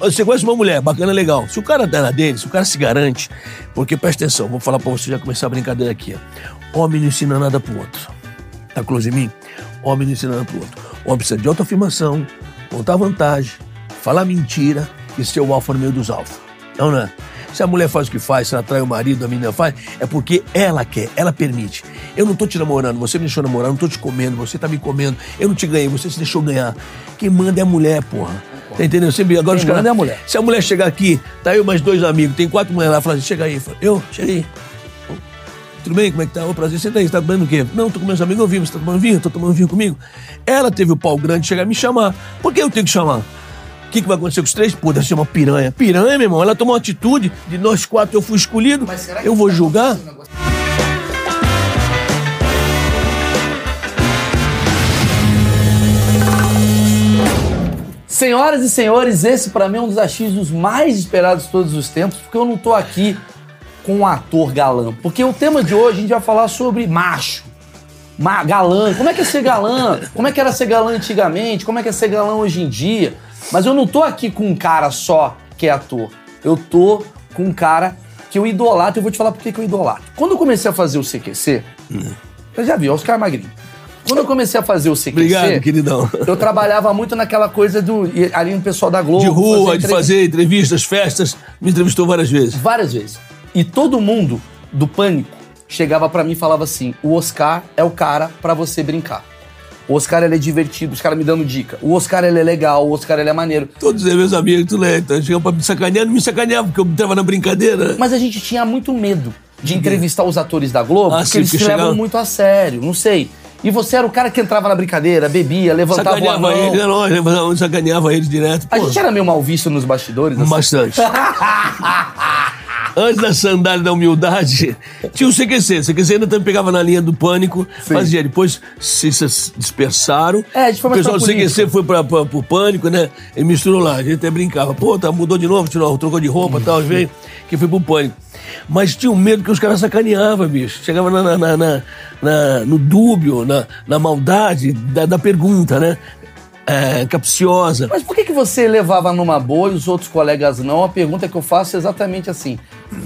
Você conhece uma mulher, bacana, legal. Se o cara dá na dele, se o cara se garante, porque presta atenção, vou falar pra você já começar a brincadeira aqui. Ó. Homem não ensina nada pro outro. Tá close em mim? Homem não ensina nada pro outro. Homem precisa de autoafirmação, contar vantagem, falar mentira e ser o alfa no meio dos alfa. Não, não é? Se a mulher faz o que faz, se ela trai o marido, a menina faz, é porque ela quer, ela permite. Eu não tô te namorando, você me deixou namorar, não tô te comendo, você tá me comendo, eu não te ganhei, você se deixou ganhar. Quem manda é a mulher, porra. Tá entendendo? Sempre, agora Quem os caras- manda é a mulher. Se a mulher chegar aqui, tá eu mais dois amigos, tem quatro mulheres lá, fala assim, chega aí. Eu? Chega aí. Tudo bem? Como é que tá? Ô, prazer, senta aí, você tá tomando o quê? Não, tô com meus amigos, eu vi, você tá tomando vinho? Tô tomando vinho comigo? Ela teve o pau grande de chegar e me chamar. Por que eu tenho que chamar? O que, que vai acontecer com os três? Pô, deve ser uma piranha. Piranha, meu irmão, ela tomou uma atitude, de nós quatro eu fui escolhido, eu vou julgar? Senhoras e senhores, esse pra mim é um dos achismos mais esperados de todos os tempos, porque eu não tô aqui com um ator galã. Porque o tema de hoje a gente vai falar sobre macho. Ma galã. Como é que é ser galã? Como é que era ser galã antigamente? Como é que é ser galã hoje em dia? Mas eu não tô aqui com um cara só que é ator. Eu tô com um cara que eu idolatro. Eu vou te falar por que eu idolatro. Quando eu comecei a fazer o CQC, você já viu, Oscar Magrinho. Quando eu comecei a fazer o CQC, Obrigado, queridão. eu trabalhava muito naquela coisa do. Ali no pessoal da Globo. De rua, de entrevista- fazer entrevistas, festas, me entrevistou várias vezes. Várias vezes. E todo mundo do pânico chegava pra mim e falava assim: o Oscar é o cara pra você brincar. O Oscar ele é divertido, os caras me dando dica. O Oscar ele é legal, o Oscar ele é maneiro. Todos eles, meus amigos, tudo é. Então, chegam pra me sacanear, não me sacaneavam, porque eu tava na brincadeira. Mas a gente tinha muito medo de entrevistar os atores da Globo, Ah, porque sim, eles se porque levam chegava- muito a sério, não sei. E você era o cara que entrava na brincadeira, bebia, levantava o Sacaneava anão. eles, era lógico, eu sacaneava eles direto. A pô. gente era meio mal visto nos bastidores. assim. Bastante. Antes da sandália da humildade, tinha o CQC. O CQC ainda também pegava na linha do pânico, fazia. Depois se, se dispersaram. É, foi o pessoal do CQC foi pra, pra, pro pânico, né? E misturou lá. A gente até brincava. Pô, tá, mudou de novo, tirou, trocou de roupa e tal, veio, que foi pro pânico. Mas tinha um medo que os caras sacaneavam, bicho. Chegava na- na- na- na- no dúbio, na, na maldade da, da pergunta, né? É, capciosa. Mas por que, que você levava numa boa e os outros colegas não? A pergunta que eu faço é exatamente assim.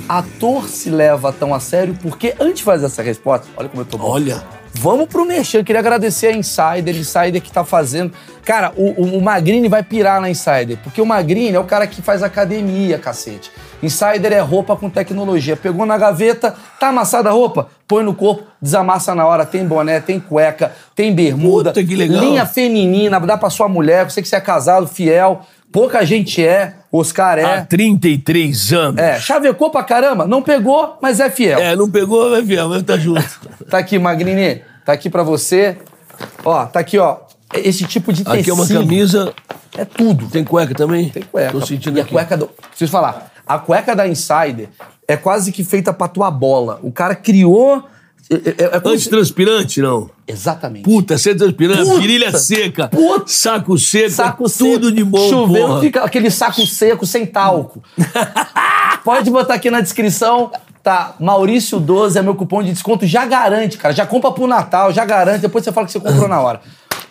Ator se leva tão a sério? Porque antes de fazer essa resposta, olha como eu tô bom. Olha. Vamos pro Merchan. Queria agradecer a Insider, Insider que tá fazendo. Cara, o, o, o Magrini vai pirar na Insider, porque o Magrini é o cara que faz academia, cacete. Insider é roupa com tecnologia. Pegou na gaveta, tá amassada a roupa? Põe no corpo, desamassa na hora. Tem boné, tem cueca, tem bermuda. Puta, que legal. Linha feminina, dá pra sua mulher, você que você é casado, fiel. Pouca gente é, Oscar Há é. 33 anos. É, chavecou pra caramba, não pegou, mas é fiel. É, não pegou, vai ver, vai estar junto. Tá aqui, Magrini. Tá aqui pra você. Ó, tá aqui, ó. Esse tipo de tecido. Aqui é uma camisa. É tudo. Tem cueca também? Tem cueca. Tô sentindo e a aqui. cueca do... Preciso falar. A cueca da Insider é quase que feita pra tua bola. O cara criou... É, é- é se- Antitranspirante, não. Exatamente. Puta, ser transpirante, Puta. virilha seca, Puta. saco seco, Saco tudo seco. de bom, Chovendo, porra. fica aquele saco seco sem talco. Pode botar aqui na descrição. Tá, Maurício 12 é meu cupom de desconto. Já garante, cara. Já compra pro Natal, já garante. Depois você fala que você comprou na hora.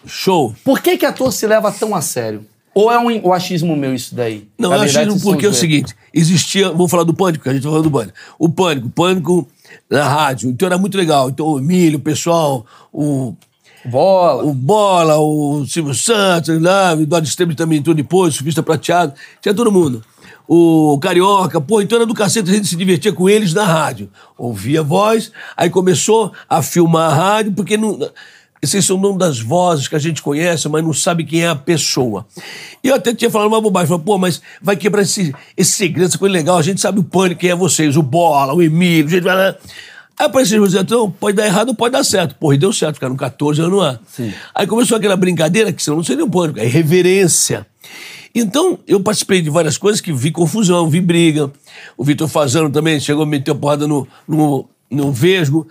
Show. Por que, que ator se leva tão a sério? Ou é um, o achismo meu isso daí? Não, achei vocês porque é o seguinte, existia, vamos falar do pânico, que a gente tá falando do pânico. O pânico, pânico na rádio, então era muito legal. Então o Emílio, o pessoal, o, Bola. o Bola, o Silvio Santos, lá, o Eduardo Esteves também entrou depois, o Surfista Prateado, tinha todo mundo. O Carioca, pô, então era do cacete, a gente se divertia com eles na rádio. Ouvia voz, aí começou a filmar a rádio, porque não, esses são o nome das vozes que a gente conhece, mas não sabe quem é a pessoa. E eu até tinha falado uma bobagem, falei, pô, mas vai quebrar esse, esse segredo, essa coisa legal, a gente sabe o pânico, quem é vocês, o Bola, o Emílio, gente vai lá. Aí apareceu você, então, pode dar errado ou pode dar certo. Porra, e deu certo, ficaram 14 anos no ar. Sim. Aí começou aquela brincadeira, que senão não seria um pânico, é irreverência. Então, eu participei de várias coisas que vi confusão, vi briga. O Vitor Fazano também chegou a meter a porrada no, no, no Vesgo.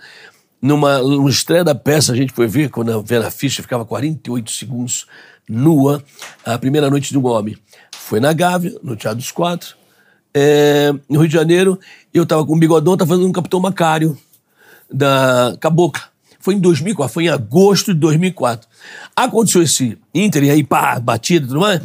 Numa, numa estreia da peça, a gente foi ver, quando a Vera Fischer ficava 48 segundos nua, a primeira noite do homem. Foi na Gávea, no Teatro dos Quatro. É, no Rio de Janeiro, eu tava com o bigodão, tava fazendo um Capitão Macário da Cabocla. Foi em 2004, foi em agosto de 2004. Aconteceu esse Inter e aí, pá, batida e tudo mais,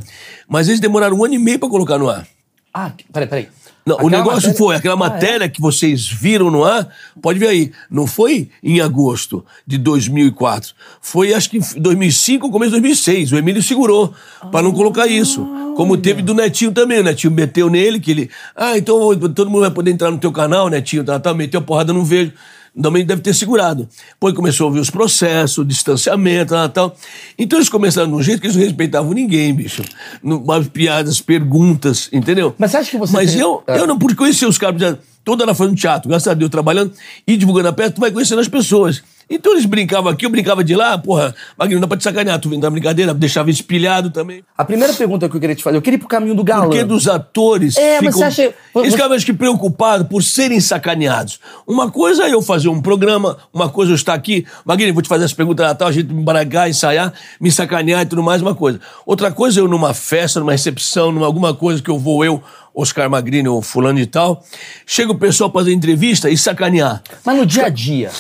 mas eles demoraram um ano e meio pra colocar no ar. Ah, peraí, peraí. Não, o Aquela negócio matéria- foi, aquela Ah, matéria que vocês viram no ar, pode ver aí, não foi em agosto de 2004, foi acho que em 2005 ou começo de 2006, o Emílio segurou pra não colocar isso. Como teve do Netinho também, o Netinho meteu nele, que ele, ah, então todo mundo vai poder entrar no teu canal, Netinho, tá, tá, meteu a porrada, não vejo. Também deve ter segurado. Depois começou a ouvir os processos, o distanciamento, tal, tal. Então eles começaram de um jeito que eles não respeitavam ninguém, bicho. No- As piadas, perguntas, entendeu? Mas acha que você Mas teria- eu, É. eu não pude conhecer os caras, toda hora fazendo teatro, graças a Deus, trabalhando e divulgando a peça, tu vai conhecendo as pessoas. Então eles brincavam aqui, eu brincava de lá, porra, Magno, não dá pra te sacanear, tu vem da brincadeira, deixava espilhado também. A primeira pergunta que eu queria te fazer, eu queria ir pro caminho do galã. Porque dos atores. É, mas ficam, você acha- Eles ficavam, acho que, preocupados por serem sacaneados. Uma coisa é eu fazer um programa, uma coisa eu estar aqui, Magno, vou te fazer essa pergunta Natal, a gente me embaragar, ensaiar, me sacanear e tudo mais, uma coisa. Outra coisa eu numa festa, numa recepção, numa alguma coisa que eu vou eu, Oscar Magrini ou fulano e tal, chega o pessoal pra fazer entrevista e sacanear. Mas no dia a dia,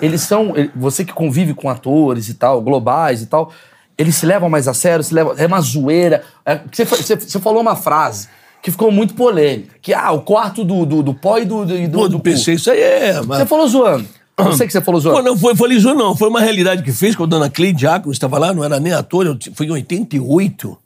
eles são. Você que convive com atores e tal, globais e tal, eles se levam mais a sério, se levam, é uma zoeira. É, você, você- você falou uma frase que ficou muito polêmica: que ah, o quarto do, do, do pó e do, do, do, Pô, do do cu. PC, isso aí é. mas- Você falou zoando. Eu sei que você falou Pô, zoando. não foi, foi liso, não. Foi uma realidade que fez com a dona Cleide Diácono, estava lá, não era nem ator, eu, foi em 88.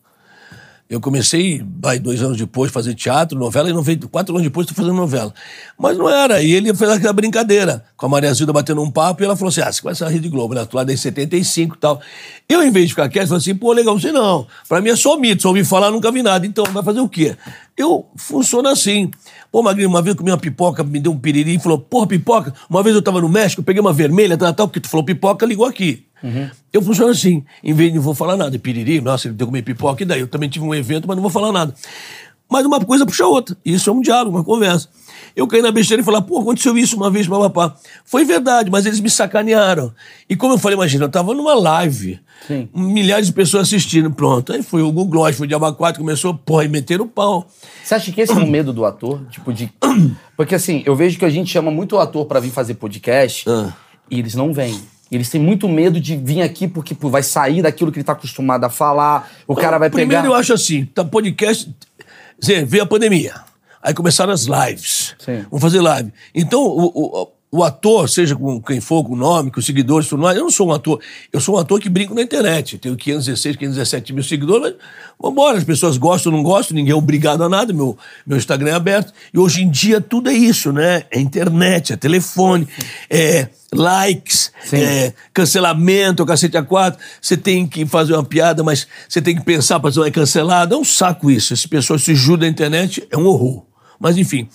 Eu comecei, vai, dois anos depois, fazer teatro, novela, e não veio, quatro anos depois estou fazendo novela. Mas não era, e ele fez aquela brincadeira, com a Maria Zilda batendo um papo, e ela falou assim, ah, você conhece a Rede Globo, né? Tu lá desde 75 e tal. Eu, em vez de ficar quieto, falei assim, pô, legal, você não. Pra mim é só mito, só ouvi falar, nunca vi nada. Então, vai fazer o quê? Eu funciono assim. Pô, Magrinho, uma vez eu comi uma pipoca, me deu um piriri e falou, porra, pipoca. Uma vez eu tava no México, eu peguei uma vermelha, tal, tal, porque tu falou pipoca, ligou aqui. Eu funciono assim. Em vez de não vou falar nada, piriri, nossa, ele deu comer pipoca, e daí? Eu também tive um evento, mas não vou falar nada. Mas uma coisa puxa a outra. Isso é um diálogo, uma conversa. Eu caí na besteira e falei, pô, aconteceu isso uma vez, papapá. Foi verdade, mas eles me sacanearam. E como eu falei, imagina, eu tava numa live, Sim. milhares de pessoas assistindo, pronto. Aí foi o Google Gloss, foi o Diaba 4, começou, porra, e meteram o pau. Você acha que esse é o medo do ator? Tipo, de. Porque assim, eu vejo que a gente chama muito o ator pra vir fazer podcast Ah. e eles não vêm. Eles têm muito medo de vir aqui porque pô, vai sair daquilo que ele tá acostumado a falar, o cara vai Primeiro pegar. eu acho assim, tá podcast, Zé, veio a pandemia. Aí começaram as lives. Sim. Vamos fazer live. Então, o, o, o ator, seja com quem for, com o nome, com os seguidores, tudo mais, eu não sou um ator. Eu sou um ator que brinco na internet. Tenho 516, 517 mil seguidores, mas vambora, as pessoas gostam ou não gostam, ninguém é obrigado a nada, meu, meu Instagram é aberto. E hoje em dia tudo é isso, né? É internet, é telefone, é likes, é cancelamento, cacete a quatro. Você tem que fazer uma piada, mas você tem que pensar para ser é cancelado. É um saco isso. As pessoas se judam na internet, é um horror. Mas enfim,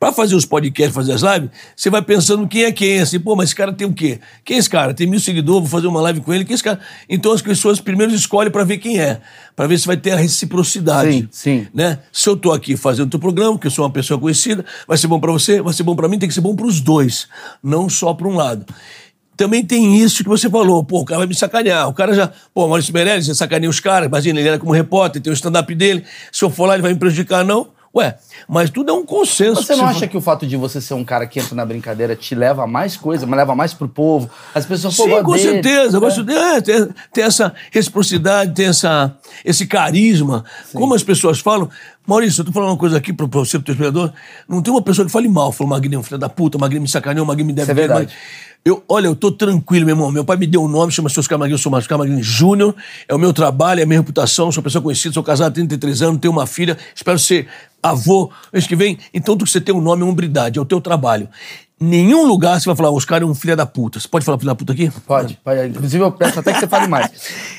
para fazer os podcasts, fazer as lives, você vai pensando quem é quem, assim, pô, mas esse cara tem o quê? Quem é esse cara? Tem mil seguidores, vou fazer uma live com ele, quem é esse cara? Então as pessoas primeiro escolhem para ver quem é, para ver se vai ter a reciprocidade. Sim, sim. Né? Se eu tô aqui fazendo o teu programa, que eu sou uma pessoa conhecida, vai ser bom para você, vai ser bom para mim, tem que ser bom para os dois, não só para um lado. Também tem isso que você falou, pô, o cara vai me sacanear. O cara já, pô, Maurício Meirelles, você sacaneia os caras, imagina, ele era como repórter, tem o stand-up dele, se eu for lá ele vai me prejudicar, não. Ué, mas tudo é um consenso. Você não acha que o fato de você ser um cara que entra na brincadeira te leva a mais coisa, mas leva mais pro povo? As pessoas Sim, com dele. certeza. Eu É. gosto é, tem, tem essa reciprocidade, tem essa, esse carisma. Como as pessoas falam. Maurício, eu tô falando uma coisa aqui pro, pro você, pro teu espelhador. Não tem uma pessoa que fale mal. Falou, Magrinho, filho da puta, Magrinho me sacaneou, Magrinho me deve Isso é verdade. Magrinho- Eu, olha, eu tô tranquilo, meu irmão. Meu pai me deu um nome, chama-se Oscar Magrinho, eu sou Oscar Magrinho Júnior. É o meu trabalho, é a minha reputação, sou uma pessoa conhecida, sou casado há 33 anos, tenho uma filha, espero ser avô mês que vem. Então, tudo que você tem um nome é uma hombridade, é o teu trabalho. Nenhum lugar você vai falar, Oscar é um filho da puta. Você pode falar filho da puta aqui? Pode, pode. Inclusive, eu peço até que você fale mais.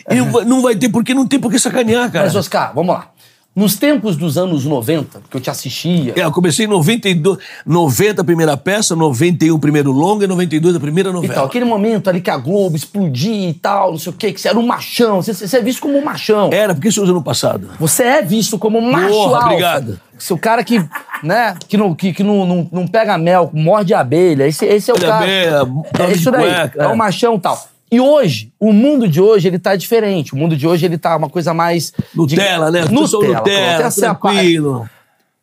Não vai- não vai ter porque não tem por que sacanear, cara. Mas, Oscar, vamos lá. Nos tempos dos anos 90, que eu te assistia, É, eu comecei em 92, 90 a primeira peça, 91 o primeiro longa e 92 a primeira novela. tal, aquele momento ali que a Globo explodia e tal, não sei o quê, que você era um machão, você, você é visto como um machão. Era, porque você usa no passado. Você é visto como um macho Porra, alfa. obrigado. Seu cara que, né, que, não, que, que não, não, não pega mel, morde abelha. Esse, esse é o Olha cara. bem, é isso daí. cueca, é o machão e tal. E hoje, o mundo de hoje, ele tá diferente. O mundo de hoje, ele tá uma coisa mais... Nutella, né? Nutella. Nutella, essa é a tranquilo.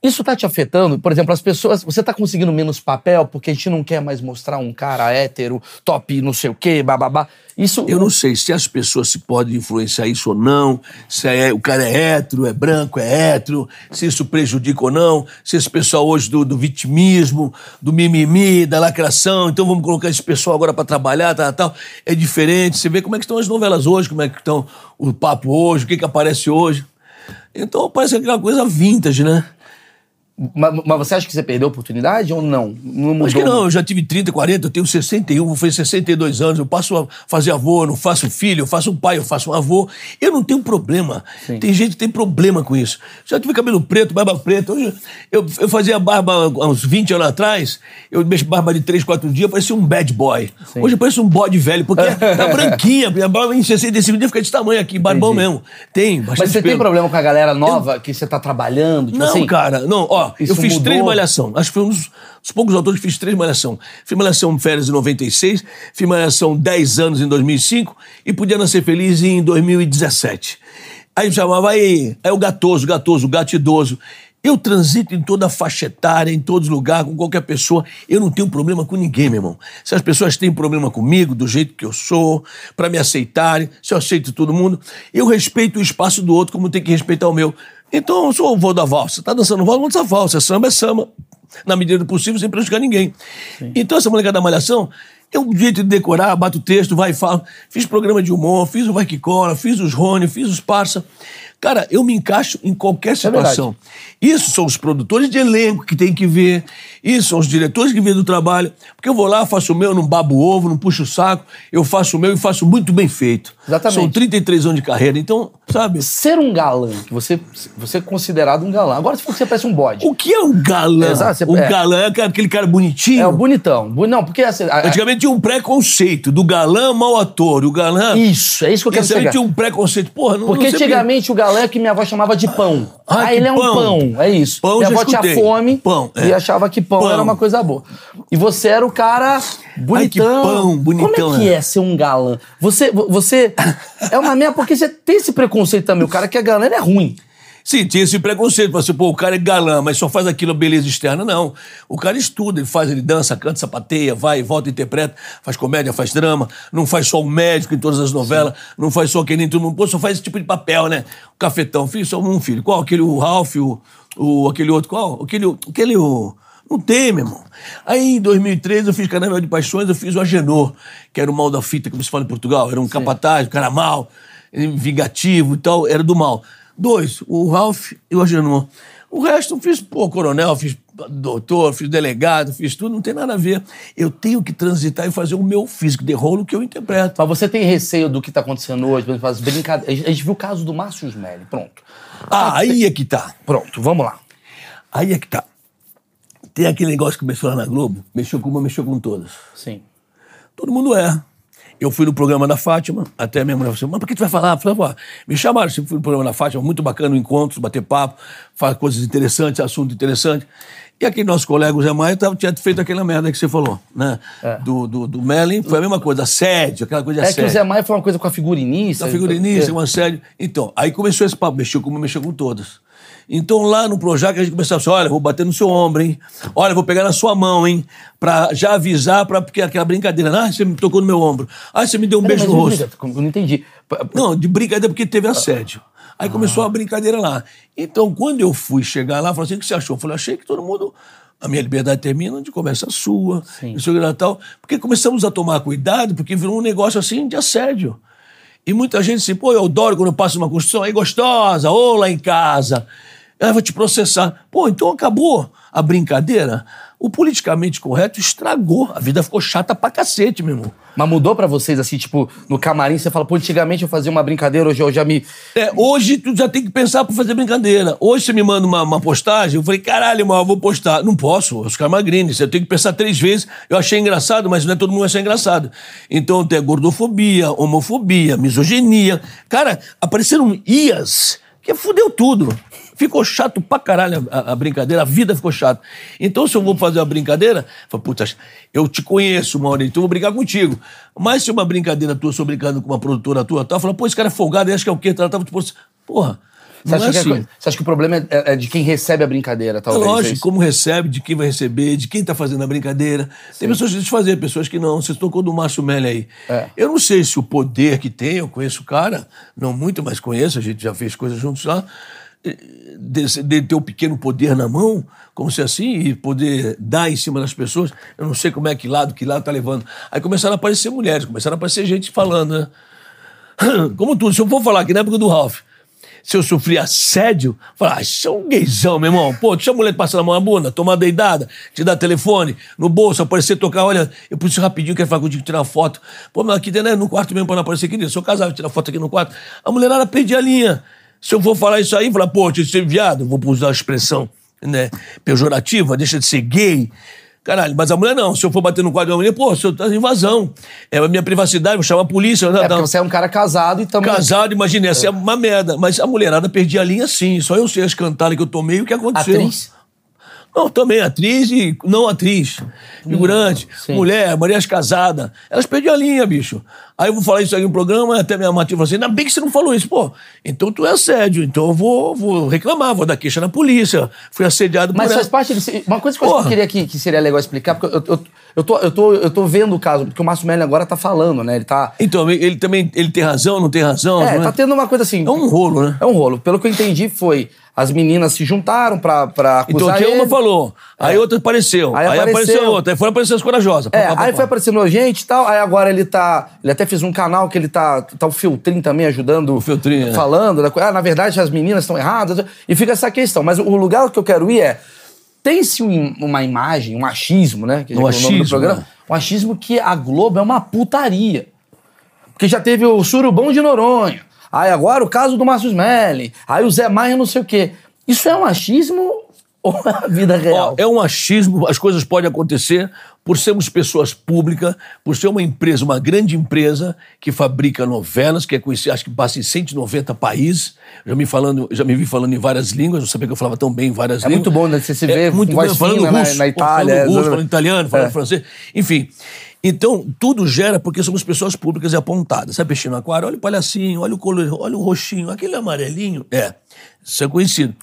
Isso tá te afetando? Por exemplo, as pessoas. Você tá conseguindo menos papel porque a gente não quer mais mostrar um cara hétero, top, não sei o quê, bababá. Isso. Eu não sei se as pessoas se podem influenciar isso ou não, se é, o cara é hétero, é branco, é hétero, se isso prejudica ou não, se esse pessoal hoje do, do vitimismo, do mimimi, da lacração, então vamos colocar esse pessoal agora para trabalhar, tal, tal. É diferente. Você vê como é que estão as novelas hoje, como é que estão o papo hoje, o que, que aparece hoje. Então parece aquela coisa vintage, né? Mas, mas você acha que você perdeu a oportunidade ou não? Não? Acho que não, eu já tive 30, 40, eu tenho 61, vou fazer 62 anos, eu passo a fazer avô, eu não faço filho, eu faço um pai, eu faço um avô. Eu não tenho problema. Sim. Tem gente que tem problema com isso. Já tive cabelo preto, barba preta. Hoje eu, eu fazia barba há uns 20 anos atrás, eu mexo barba de 3, 4 dias, parecia um bad boy. Sim. Hoje eu pareço um bode velho, porque tá branquinha, a barba em 65 dias fica desse tamanho aqui, barbão Entendi. mesmo. Tem, bastante Mas você tem pelo. problema com a galera nova que você tá trabalhando? Tipo Não, assim, cara, não, ó, Isso eu fiz mudou? três malhação. Acho que foi um dos, dos poucos autores que fiz três malhação. Fiz malhação férias em 96, fiz malhação 10 anos em 2005 e podia nascer feliz em 2017. Aí chamava aí, é o gatoso, gatoso, gato idoso. Eu transito em toda a faixa etária, em todos os lugares, com qualquer pessoa. Eu não tenho problema com ninguém, meu irmão. Se as pessoas têm problema comigo, do jeito que eu sou, para me aceitarem, se eu aceito todo mundo, eu respeito o espaço do outro como tem que respeitar o meu. Então, eu sou o vô da valsa. Tá dançando valsa, dançar valsa. Samba é samba. Na medida do possível, sem prejudicar ninguém. Então, essa molecada da malhação, é um jeito de decorar, bato o texto, vai e fala. Fiz programa de humor, fiz o Vai Que Cola, fiz os Rony, fiz os Parça. Cara, eu me encaixo em qualquer situação. Isso são os produtores de elenco que tem que ver. Isso são os diretores que vêm do trabalho. Porque eu vou lá, faço o meu, não babo ovo, não puxo o saco. Eu faço o meu e faço muito bem feito. Exatamente. São 33 anos de carreira. Então, sabe? Ser um galã, que você, você é considerado um galã. Agora, se for que você parece um bode. O que é um galã? Exato, você- o é. galã é aquele cara bonitinho. É o bonitão. Não, porque assim. a- Antigamente tinha um preconceito do galã mau ator. O galã. Isso, é isso que eu quero chegar. tinha um preconceito. Porra, não Porque não antigamente o galã é que minha avó chamava de pão. Ah, Ah, ele é um pão. pão. É isso. Pão minha avó tinha escutei. fome Pão, é. e achava que pão, Pão. era uma coisa boa. E você era o cara bonitão. pão, bonitão, Como é que é. é ser um galã? Você, você é uma merda porque você tem esse preconceito também. O cara que é galã ele é ruim. Sim, tinha esse preconceito. Você, pô, o cara é galã, mas só faz aquilo a beleza externa. Não. O cara estuda, ele faz, ele dança, canta, sapateia, vai, volta, interpreta, faz comédia, faz drama, não faz só o médico em todas as novelas, não faz só que nem todo mundo, pô, só faz esse tipo de papel, né? O cafetão, filho, só um filho. Qual? Aquele o Ralph, o, o, aquele outro, qual? Aquele, aquele o. Não tem, meu irmão. Aí, em 2013, eu fiz Carnaval de Paixões, eu fiz o Agenor, que era o mal da fita, como se fala em Portugal. Era um capataz, um cara mal, vingativo e tal, era do mal. Dois, o Ralph e o Agenor. O resto eu fiz, pô, coronel, fiz doutor, fiz delegado, fiz tudo, não tem nada a ver. Eu tenho que transitar e fazer o meu físico de rolo que eu interpreto. Mas você tem receio do que tá acontecendo hoje? As brincadeiras. A gente viu o caso do Márcio Smelly. Pronto. Ah, aí é que tá. Pronto, vamos lá. Aí é que tá. Tem aquele negócio que começou lá na Globo, mexeu com uma, mexeu com todas. Sim. Todo mundo é. Eu fui no programa da Fátima, até a minha mulher falou assim, mas por que tu vai falar? Eu falei, me chamaram, eu fui no programa da Fátima, muito bacana o encontro, bater papo, falar coisas interessantes, assunto interessante. E aquele nosso colega, o Zé Maia, tava, tinha feito aquela merda que você falou, né? Do, do, do Merlin, foi a mesma coisa, assédio, aquela coisa de É que o assédio. Zé Maia foi uma coisa com a figurinista. Da figurinista, É. um assédio. Então, aí começou esse papo, mexeu com uma, mexeu com todas. Então, lá no Projac, a gente começava assim, olha, vou bater no seu ombro, hein? Olha, vou pegar na sua mão, hein? Pra já avisar, pra, porque aquela brincadeira, ah, você me tocou no meu ombro. Ah, você me deu um Peraí, beijo no rosto. Eu não entendi. Não, de brincadeira porque teve assédio. Aí começou a brincadeira lá. Então, quando eu fui chegar lá, falei assim, o que você achou? Eu falei, achei que todo mundo... A minha liberdade termina onde começa a sua. Isso e tal. Porque começamos a tomar cuidado, porque virou um negócio assim de assédio. E muita gente assim, pô, eu adoro quando eu passo numa construção, aí gostosa, ou lá em casa. Ela vai te processar. Pô, então acabou a brincadeira. O politicamente correto estragou. A vida ficou chata pra cacete, meu irmão. Mas mudou pra vocês, assim, tipo, no camarim, você fala, pô, antigamente eu fazia uma brincadeira, hoje eu já me. É, hoje tu já tem que pensar pra fazer brincadeira. Hoje você me manda uma, uma postagem, eu falei, caralho, mas eu vou postar. Não posso, Oscar Magrini. Eu tenho que pensar três vezes. Eu achei engraçado, mas não é todo mundo achar engraçado. Então tem gordofobia, homofobia, misoginia. Cara, apareceram IAs que fudeu tudo. Ficou chato pra caralho a, a brincadeira, a vida ficou chata. Então, se eu vou fazer uma brincadeira, eu falo, puta, eu te conheço, Maurício, então eu vou brigar contigo. Mas se é uma brincadeira tua, eu sou brincando com uma produtora tua, tal, eu falo, pô, esse cara é folgado, ele acha que é o quê? Ela tava tipo assim, porra. Você acha, é que, a assim. co- você acha que o problema é, é de quem recebe a brincadeira, É talvez? é lógico, como recebe, de quem vai receber, de quem tá fazendo a brincadeira. Tem pessoas que deixam de fazer, pessoas que não. Você tocou do Márcio Melli aí. É. Eu não sei se o poder que tem, eu conheço o cara, não muito, mas conheço, a gente já fez coisas juntos lá, de, de ter o pequeno poder na mão, como se assim, e poder dar em cima das pessoas. Eu não sei como é que lado, que lado tá levando. Aí começaram a aparecer mulheres, começaram a aparecer gente falando, né? Como tudo, se eu for falar aqui na época do Ralph, se eu sofri assédio, falar, ah, isso é um gaysão, meu irmão. Pô, deixa a mulher passar a mão na bunda, tomar deidada, te dar telefone, no bolso, aparecer, tocar, olha, eu preciso rapidinho, quero falar contigo, tirar foto. Pô, mas aqui dentro, né, no quarto mesmo, pra não aparecer dentro. Se eu casava, tirar foto aqui no quarto. A mulherada perdia a linha. Se eu for falar isso aí, falar, pô, deixa de ser viado, vou usar a expressão né, pejorativa, deixa de ser gay. Caralho, mas a mulher não. Se eu for bater no quadro da mulher, pô, você tá em invasão. É a minha privacidade, vou chamar a polícia. É, não, porque você é um cara casado e também... Casado, imagina, essa é uma merda. Mas a mulherada perdia a linha sim. Só eu sei as cantadas que eu tomei e o que aconteceu. Atriz? Não, também atriz e não atriz. Figurante, sim. mulher, mulheres casadas. Elas perdiam a linha, bicho. Aí eu vou falar isso aí no programa, até minha matinha falou assim: ainda bem que você não falou isso. Pô, então tu é assédio, então eu vou, vou reclamar, vou dar queixa na polícia. Fui assediado por Mas ela. faz parte desse... Uma coisa que eu queria que, que seria legal explicar, porque eu, eu, eu, tô, eu, tô, eu tô vendo o caso, porque o Márcio Melli agora tá falando, né? Ele tá... Então, ele também ele tem razão, não tem razão? É, não tá tendo uma coisa assim... É um rolo, né? É um rolo. Pelo que eu entendi, foi... As meninas se juntaram pra, pra acusar Então, aqui ele. uma falou, aí outra apareceu, Aí aí, apareceu. apareceu outra, aí foram aparecer as corajosas. É, Pá, pá, aí pá. foi aparecendo a gente e tal. Aí agora ele tá. Ele até fez um canal que ele tá. Tá o Filtrin também ajudando. O Filtrin, é. Falando. da co- Ah, na verdade as meninas estão erradas. E fica essa questão. Mas o lugar que eu quero ir é. Tem-se um- uma imagem, um achismo, né? Que é Um o nome do achismo, programa. né? Um achismo que a Globo é uma putaria. Porque já teve o Surubão de Noronha. Aí agora o caso do Márcio Smelly. Aí o Zé Maia não sei o quê. Isso é um achismo ou é a vida real? É um achismo, as coisas podem acontecer por sermos pessoas públicas, por ser uma empresa, uma grande empresa que fabrica novelas, que é conhecida, acho que passa em 190 países. Já me, falando, já me vi falando em várias línguas, não sabia que eu falava tão bem em várias É línguas. muito bom, né? Você se vê é muito bom, falando fina na- russo, na pô, Itália, Falando russo, é, falando italiano, falando é. francês. Enfim. Então, tudo gera porque somos pessoas públicas e apontadas. Sabe peixinho no aquário? Olha o palhacinho, olha o color, olha o roxinho, aquele amarelinho. É, isso é conhecido.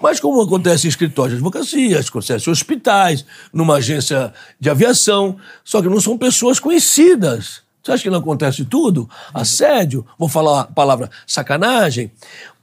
Mas como acontece em escritórios de advocacia, acontece em hospitais, numa agência de aviação, só que não são pessoas conhecidas. Você acha que não acontece tudo? Assédio, vou falar a palavra sacanagem.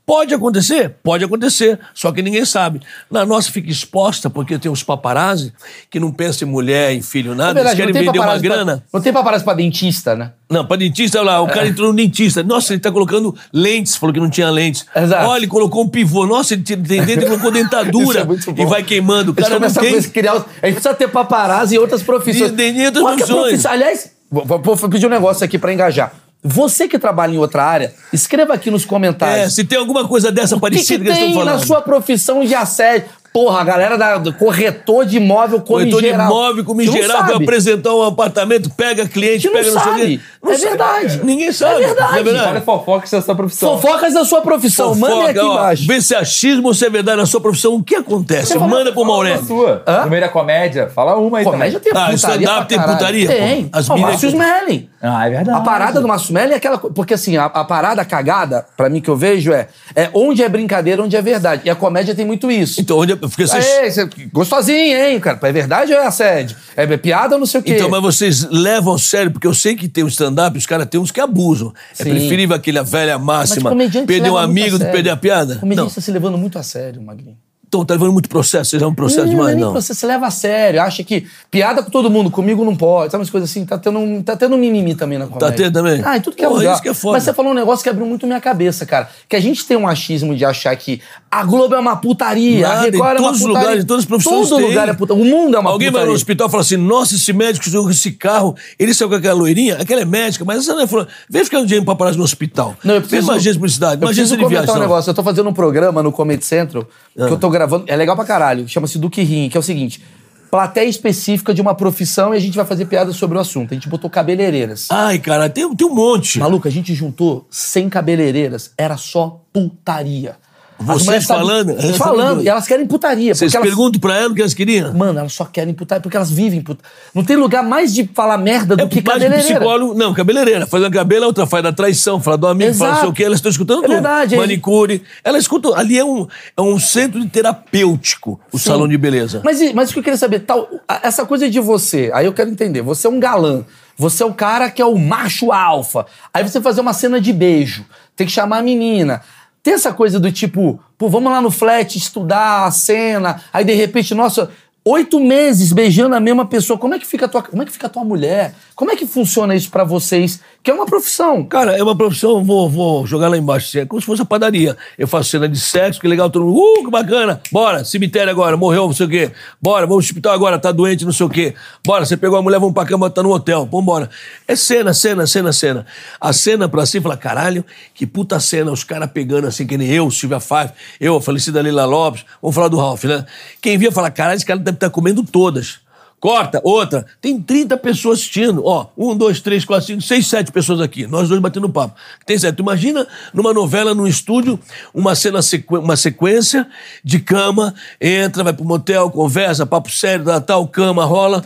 Pode acontecer? Pode acontecer, só que ninguém sabe. Na nossa fica exposta, porque tem os paparazzi que não pensam em mulher, em filho, É nada, eles querem vender uma paparazzi pra- grana. não tem paparazzi pra dentista, né? Não, pra dentista, olha lá, o cara entrou no dentista. Nossa, ele tá colocando lentes, falou que não tinha lentes. Exato. Olha, ele colocou um pivô. Nossa, ele tem dente, ele colocou dentadura é muito bom. e vai queimando. O Eles cara não começam a tem. criar... os- A gente precisa ter paparazzi e outras profissões. E- e outras é profissões. Aliás, vou- vou pedir um negócio aqui pra engajar. Você que trabalha em outra área, escreva aqui nos É, comentários. se tem alguma coisa dessa o que, que parecida que, eles tem estão falando. na sua profissão de assédio? Porra, a galera da, do corretor de imóvel come Corretor de geral. imóvel, como em Você não geral, sabe. apresentar um apartamento, pega cliente, não pega não sei o quê. sabe. É verdade. Ninguém sabe. É verdade. Não é verdade? Olha fofocas dessa profissão. Fofocas da sua profissão. Mande aqui ó, embaixo. Vê se é achismo ou se é verdade na sua profissão. O que acontece? Você Manda pro Maurélio. sua. Hã? Da comédia. Fala uma aí Comédia também. tem Ah, putaria stand-up tem putaria, pô. Tem. As Ó, minas- Márcio Smelling. Ah, é verdade. A parada do Massumelli é aquela. Porque assim, a, a parada cagada, pra mim que eu vejo, é, é onde é brincadeira, onde é verdade. E a comédia tem muito isso. Então, onde porque vocês... Aê, você, gostosinho, hein, cara? É verdade ou é assédio? É, é piada ou não sei o quê? Então, mas vocês levam a sério, porque eu sei que tem o stand-up, os caras tem uns que abusam. É Sim. preferível aquela velha máxima, perder um amigo do que perder a piada? Comediante Não. tá se levando muito a sério, Magrinho. Então, tá levando muito processo, vocês levam processo não, demais, nem não. Você se leva a sério, acha que piada com todo mundo, comigo não pode, sabe umas coisas assim? Tá tendo, um, tá tendo um mimimi também na comédia. tendo também? Ah, e tudo que é Porra, lugar. isso que é foda. Mas você falou um negócio que abriu muito minha cabeça, cara. Que a gente tem um achismo de achar que a Globo é uma putaria, a Nada, em Record é uma todos os putaria. lugares, em todas as profissões Todo tem. lugar é putaria. O mundo é uma Alguém vai putaria. no hospital e fala assim: nossa, esse médico com esse carro, ele saiu com aquela loirinha, aquela é médica, mas essa não é fulano. Vem ficar um dinheiro pra parar no hospital. Não, eu Vem preciso, uma agência de publicidade, eu uma agência de viagem. um negócio. Eu tô fazendo um programa no Comedy Central Ah. que eu tô gravando. É legal pra caralho. Chama-se Duque Rim, que é o seguinte: plateia específica de uma profissão e a gente vai fazer piada sobre o assunto. A gente botou cabeleireiras. Ai, cara, tem, tem um monte. Maluco, a gente juntou 100 cabeleireiras, era só putaria. Vocês falando? Falando. E elas querem putaria. Vocês elas- perguntam pra ela o que elas queriam? Mano, elas só querem putaria porque elas vivem putaria. Não tem lugar mais de falar merda do É que cabeleireira. psicólogo. Não, cabeleireira. Faz a cabelo, a outra faz da traição, fala do amigo, fala não sei Exato. o quê. Elas estão escutando É tudo. verdade, é- Manicure. Elas escutam. Ali é um, é um centro terapêutico, o Sim. salão de beleza. Mas, mas o que eu queria saber, tal, essa coisa de você, aí eu quero entender, você é um galã, você é o cara que é o macho alfa, aí você fazer uma cena de beijo, tem que chamar a menina. Tem essa coisa do tipo, pô, vamos lá no flat estudar a cena, aí de repente, nossa, oito meses beijando a mesma pessoa, como é que fica a tua, como é que fica tua mulher? Como é que funciona isso pra vocês? Que é uma profissão. Cara, é uma profissão, vou, vou jogar lá embaixo. assim, É como se fosse a padaria. Eu faço cena de sexo, que legal, todo mundo, uh, que bacana. Bora, cemitério agora, morreu, não sei o quê. Bora, vamos ao hospital agora, tá doente, não sei o quê. Bora, você pegou a mulher, vamos pra cama, tá no hotel, vambora. É cena, cena, cena, cena. A cena pra si, fala, caralho, que puta cena, os caras pegando assim, que nem eu, Silvia Five, eu, a falecida Leila Lopes, vamos falar do Ralph, né? Quem via fala, caralho, esse cara deve estar comendo todas. Corta, outra. Tem 30 pessoas assistindo. Ó, um, dois, três, quatro, cinco, seis, sete pessoas aqui. Nós dois batendo papo. Tem sete. Tu imagina numa novela, num estúdio, uma cena, sequ... uma sequência de cama, entra, vai pro motel, conversa, papo sério, tal, tal cama, rola.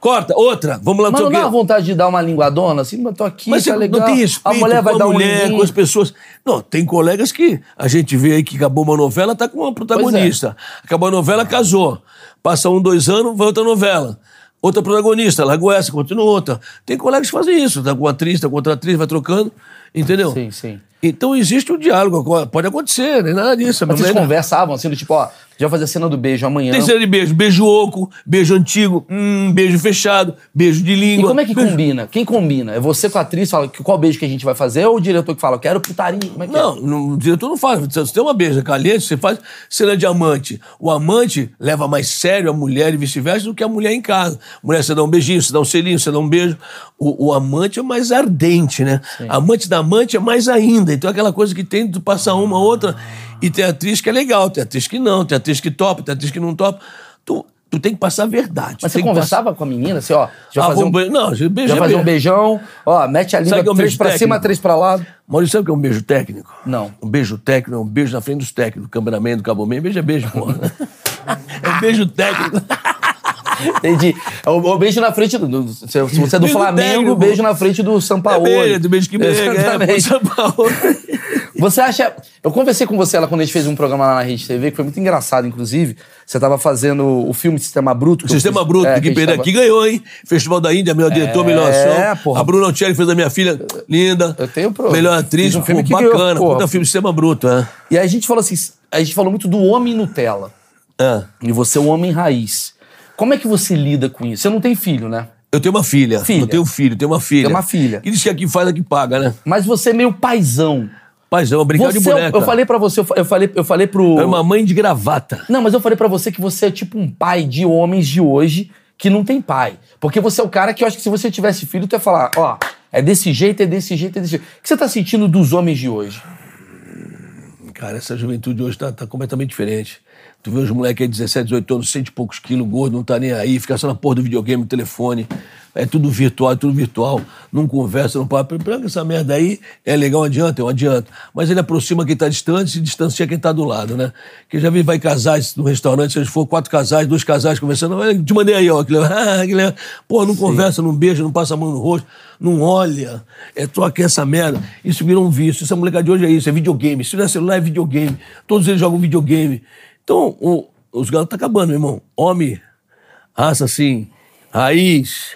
Corta, outra. Vamos lá, não Mas não dá uma vontade de dar uma linguadona assim, mas tô aqui, Mas tá legal. não tem respeito a mulher vai com dar a um mulher, linguinho. com as pessoas. Não, tem colegas que a gente vê aí que acabou uma novela, tá com uma protagonista. é. Acabou a novela, casou. Passa um, dois anos, vai outra novela. Outra protagonista, largou essa, continua outra. Tem colegas que fazem isso, tá com atriz, tá com outra atriz, vai trocando, entendeu? Sim, sim. Então existe o diálogo, pode acontecer, nem nada disso. Mas vocês conversavam assim, do tipo, ó, já fazer a cena do beijo amanhã. Tem cena de beijo, beijo oco, beijo antigo, hum, beijo fechado, beijo de E língua. como é que beijo- combina? Quem combina? É você com a atriz, fala que qual beijo que a gente vai fazer, ou o diretor que fala, eu quero putaria? Como é que Não, não, o diretor não faz. Você tem uma beija caliente, você faz cena de amante. O amante leva mais sério a mulher e vice-versa do que a mulher em casa. Mulher, você dá um beijinho, você dá um selinho, você dá um beijo. O, o amante é mais ardente, né? Amante da amante é mais ainda. Então é aquela coisa que tem, tu passa uma, outra, e tem atriz que é legal, tem atriz que não, tem atriz que topa, tem atriz que não topa. Tu, tu tem que passar a verdade. Mas você conversava com a menina, assim, ó, já Ah, fazer um, beijo- Não, já beijo já é fazer um beijão, ó, mete a língua é um três pra cima, técnico? três pra lá. Maurício, sabe o que é um beijo técnico? Não. Um beijo técnico é um beijo na frente dos técnicos, do cameraman, do caboman. Beijo é beijo, porra. é um beijo técnico. Entendi. É o, o beijo na frente do. do- se, se você é do Beijo Flamengo, técnico. beijo na frente do São É Paulo. beijo, do beijo que pega. É, São Paulo. Você acha. Eu conversei com você lá quando a gente fez um programa lá na Rede TV, que foi muito engraçado, inclusive. Você tava fazendo o filme Sistema Bruto. que Sistema fiz- Bruto, é, que que tava- aqui ganhou, hein? Festival da Índia, melhor diretor, melhor ação. porra. A Bruna Altieri fez a minha filha linda. Eu tenho pro- Melhor atriz, fiz um filme pô, que ganhou, bacana. porra. Puta filme Sistema Bruto, é. E aí a gente falou assim: a gente falou muito do homem Nutella. é. E você é um homem raiz. Como é que você lida com isso? Você não tem filho, né? Eu tenho uma filha. Filha. Eu tenho um filho, tenho uma filha. Tem uma filha. E diz que aqui faz, aqui paga, né? Mas você é meio paizão. Paz, é uma brincadeira de Você é- boneca. eu falei pra você, eu fa- eu falei, eu falei pro. É uma mãe de gravata. Não, mas eu falei pra você que você é tipo um pai de homens de hoje que não tem pai. Porque você é o cara que eu acho que se você tivesse filho, tu ia falar, ó, é desse jeito, é desse jeito, é desse jeito. O que você tá sentindo dos homens de hoje? Cara, essa juventude hoje tá, tá completamente diferente. Tu vê os moleques aí, 17, 18 anos, cento e poucos quilos, gordo, não tá nem aí, fica só na porra do videogame, telefone. É tudo virtual, é tudo virtual. Não conversa, não fala. Pior que essa merda aí é legal, adianta, eu adianto. Mas ele aproxima quem tá distante e distancia quem tá do lado, né? Que já vi, vai casais no restaurante, se eles for quatro casais, dois casais conversando, "Ah, te mandei aí, ó. Aquele, ah, aquele, pô, não conversa, não beija, não passa a mão no rosto, não olha. É troca essa merda. Isso virou um vício. Essa molecada de hoje é isso, é videogame. Se não é celular, é videogame. Todos eles jogam videogame. Então, o- os garotos tá acabando, meu irmão. Homem, raça assim, raiz,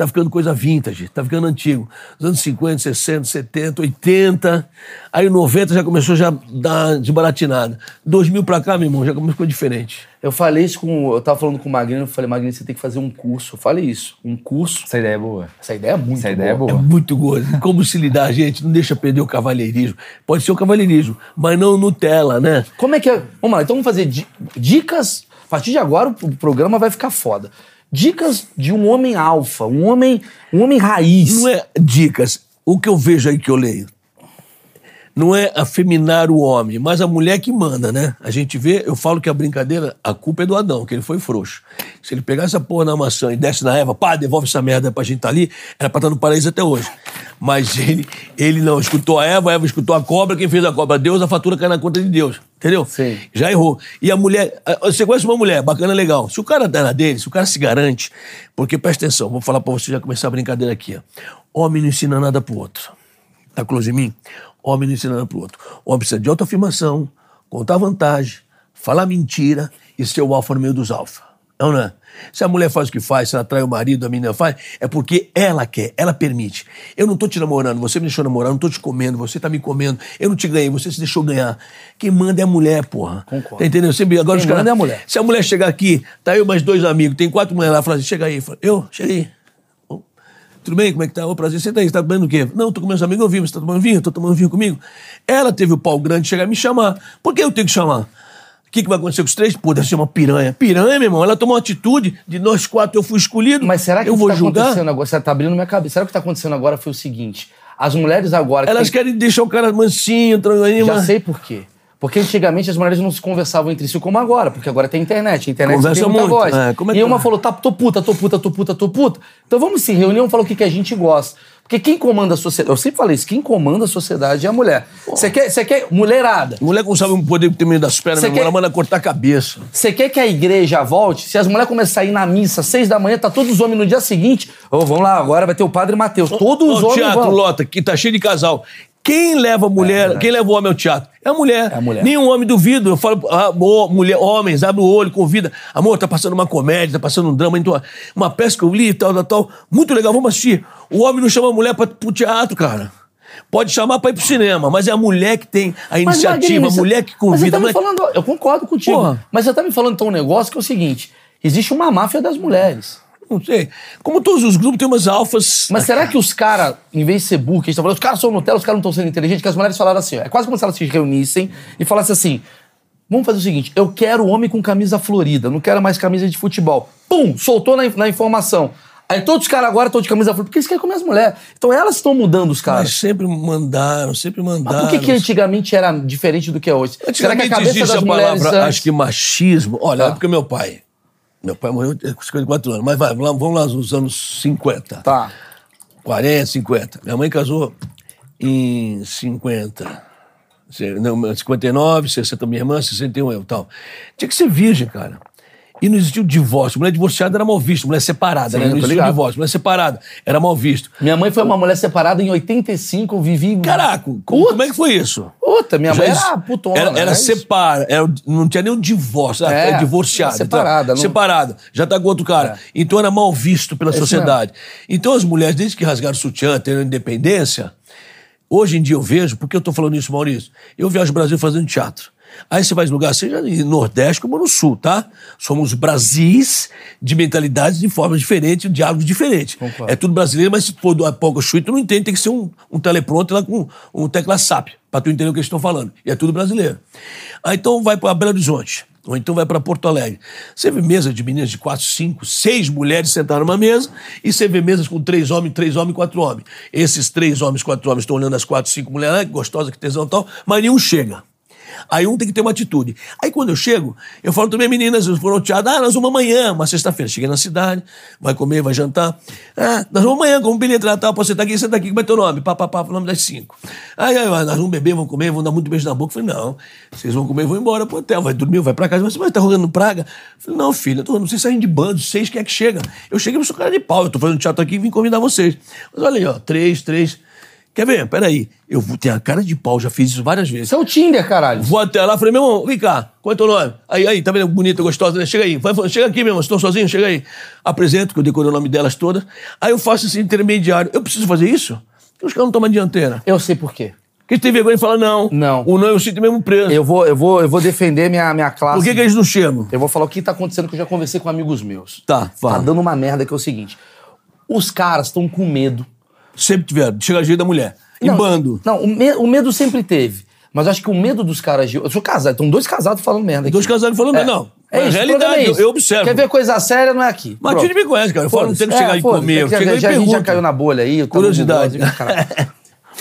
tá ficando coisa vintage, tá ficando antigo. Os anos 50, 60, 70, 80, aí 90 já começou já a dar desbaratinada. 2000 pra cá, meu irmão, já começou diferente. Eu falei isso com. Eu tava falando com o Magrino, eu falei, Magrino, você tem que fazer um curso. Eu falei isso. Um curso. Essa ideia é boa. Essa ideia é muito Essa ideia é boa. É boa. muito gordo. Como se lidar, gente? Não deixa perder o cavalheirismo. Pode ser o cavalheirismo, mas não Nutella, né? Como é que é? Vamos lá, então vamos fazer di- dicas. A partir de agora o programa vai ficar foda. Dicas de um homem alfa, um homem, um homem raiz. Não é dicas. O que eu vejo aí que eu leio. Não é afeminar o homem, mas a mulher que manda, né? A gente vê, eu falo que a brincadeira, a culpa é do Adão, que ele foi frouxo. Se ele pegar essa porra na maçã e desce na Eva, pá, devolve essa merda pra gente estar tá ali, era pra estar tá no paraíso até hoje. Mas ele, ele não escutou a Eva, a Eva escutou a cobra, quem fez a cobra? Deus, a fatura cai na conta de Deus. Entendeu? Sim. Já errou. E a mulher, você conhece uma mulher, bacana, legal. Se o cara tá na dele, se o cara se garante, porque presta atenção, vou falar pra você já começar a brincadeira aqui, ó. Homem não ensina nada pro outro. Tá close em mim? Homem não ensina nada pro outro. Homem precisa de autoafirmação, contar vantagem, falar mentira e ser o alfa no meio dos alfa. Não, não é? Se a mulher faz o que faz, se ela trai o marido, a menina faz, é porque ela quer, ela permite. Eu não tô te namorando, você me deixou namorar, eu não tô te comendo, você tá me comendo, eu não te ganhei, você se deixou ganhar. Quem manda é a mulher, porra. Concordo. Tá entendendo? Você, agora Quem os caras- manda é a mulher. Se a mulher chegar aqui, tá eu mais dois amigos, tem quatro mulheres lá, fala assim, chega aí. Eu? Chega aí. Ô, Tudo bem? Como é que tá? Ô, prazer. Senta aí, você tá tomando o quê? Não, tô com meus amigos, eu vi, você tá tomando vinho? Tô tomando vinho comigo. Ela teve o pau grande de chegar e me chamar. Por que eu tenho que chamar? O que, que vai acontecer com os três? Pô, deve ser uma piranha. Piranha, meu irmão, ela tomou uma atitude de nós quatro, eu fui escolhido. Mas será que eu o que vou tá julgar? acontecendo agora? Você tá abrindo minha cabeça. Será que o que tá acontecendo agora foi o seguinte? As mulheres agora. que Elas tem- querem deixar o cara mansinho, tranquilinho. Já mas- sei por quê. Porque antigamente as mulheres não se conversavam entre si como agora, porque agora tem internet. A internet Conversa tem muita muito, voz. é, é e uma tá? falou, tá, tô puta, tô puta, tô puta, tô puta. Então vamos se reunir, vamos falar o que, que a gente gosta. Porque quem comanda a sociedade, eu sempre falei isso, quem comanda a sociedade é a mulher. Você quer, quer, mulherada, Mulher com sabe o poder que tem meio das pernas, ela manda cortar a cabeça. você quer que a igreja volte? Se as mulheres começarem a ir na missa às seis da manhã, tá todos os homens no dia seguinte, ô, vamos lá, agora vai ter o padre Mateus. Todos os Ó, homens teatro, vão. Lota, que tá cheio de casal. Quem leva a mulher, quem leva o homem ao teatro? É a mulher. É a mulher. Nenhum homem duvida. Eu falo, ah, mo- mulher, homens, abre o olho, convida. Amor, tá passando uma comédia, tá passando um drama, então, uma peça que eu li, tal, tal, tal. Muito legal, vamos assistir. O homem não chama a mulher pra, pro teatro, cara. Pode chamar pra ir pro cinema, mas é a mulher que tem a Mas, iniciativa, Magrinho, a mulher que Mas você convida. tá me falando, eu concordo contigo. Porra. Mas você tá me falando então um negócio que é o seguinte: existe uma máfia das mulheres. Não sei. Como todos os grupos, tem umas alfas. Mas será que os caras, em vez de ser burro, que a gente tá falando, os caras são Nutella, os caras não estão sendo inteligentes, que as mulheres falaram assim, ó, é quase como se elas se reunissem e falassem assim, vamos fazer o seguinte, eu quero homem com camisa florida, não quero mais camisa de futebol. Pum, soltou na, na informação. Aí todos os caras agora estão de camisa florida, porque eles querem comer as mulheres. Então elas estão mudando os caras. Mas sempre mandaram, sempre mandaram. Mas por que, que antigamente era diferente do que é hoje? Será que a cabeça das a mulheres palavra, antes- acho que machismo. Olha, Tá. é porque meu pai. Meu pai morreu com 54 anos, mas vai, vamos lá, nos anos 50. Tá. 40, 50. Minha mãe casou em 50. Se- Não, 59, 60 minha irmã, 61 eu tal. Tinha que ser virgem, cara. E não existia o divórcio. Mulher divorciada era mal visto, mulher separada, Sim, né? Não existia o divórcio. Mulher separada era mal visto. Minha mãe foi uma mulher separada em 85, eu vivi... Caraca, como, como é que foi isso? Puta, minha mãe era putona. Era, era né? Separa, era- não tinha nem o divórcio, ah, É, é, divorciada. era separada, então, não- Separada, já tá com outro cara. Então era mal visto pela isso sociedade. Então as mulheres, desde que rasgaram o sutiã, tendo independência, hoje em dia eu vejo, por que eu tô falando isso, Maurício? Eu viajo o Brasil fazendo teatro. Aí você vai em lugar, seja no Nordeste como no Sul, tá? Somos Brasis de mentalidades de formas diferentes, diálogos diferentes. Concordo. É tudo brasileiro, mas se for do Apoca Chui, tu não entende, tem que ser um, um teleprompter lá com um tecla SAP, pra tu entender o que eles estão falando. E é tudo brasileiro. Aí então vai pra Belo Horizonte, ou então vai pra Porto Alegre. Você vê mesa de meninas de quatro, cinco, seis mulheres sentadas numa mesa, e você vê mesas com três homens, três homens, quatro homens. Esses três homens, quatro homens estão olhando as quatro, cinco mulheres, ah, que gostosa, que tesão e tal, mas nenhum chega. Aí um tem que ter uma atitude. Aí quando eu chego, eu falo também, meninas, foram ao teatro, ah, nós vamos amanhã, uma sexta-feira. Cheguei na cidade, vai comer, vai jantar. Ah, nós vamos amanhã, como lá, tal, pô, você tá aqui, você tá aqui, como é teu nome? Pá, pá, pá, o nome das cinco. Aí, aí, nós vamos beber, vamos comer, vamos dar muito beijo na boca. Eu falei, não, vocês vão comer, vão embora pro hotel, vai dormir, vai pra casa. Mas você vai estar rolando praga? Eu falei, não, filha, eu tô, vocês saem de bando, seis, quem é que chega? Eu cheguei, eu sou cara de pau, eu tô fazendo teatro aqui e vim convidar vocês. Mas olha aí, ó, três, três. Quer ver? Peraí, eu vou ter a cara de pau, já fiz isso várias vezes. Isso é o Tinder, caralho. Vou até lá, falei, meu irmão, vem cá, qual é teu nome? Aí, aí, tá vendo? Bonita, gostosa, né? Chega aí, vai, vai, chega aqui, meu irmão, estou sozinho, chega aí. Apresento, que eu decorei o nome delas todas. Aí eu faço esse intermediário. Eu preciso fazer isso? Porque os caras não tomam dianteira. Eu sei por quê. Porque eles têm vergonha e falam, não. Não. O não eu sinto mesmo preso. Eu vou, eu vou, eu vou defender minha, minha classe. Por que, que eles não chegam? Eu vou falar o que tá acontecendo, que eu já conversei com amigos meus. Tá, fala. Tá dando uma merda que é o seguinte. Os caras estão com medo. Sempre tiveram, chega a jeito da mulher. Em Não, bando. Não, o, me- o medo sempre teve. Mas acho que o medo dos caras de. Eu sou casado, estão dois casados falando merda. Aqui. Dois casados falando, É. não. É É isso, o realidade, é eu, isso. eu observo. Quer ver coisa séria, não é aqui. Mas Pronto. tu me conhece, cara. Eu falo, não tem que chegar É, e foda-se. comer. Eu Já, e a gente já caiu na bolha aí. Curiosidade.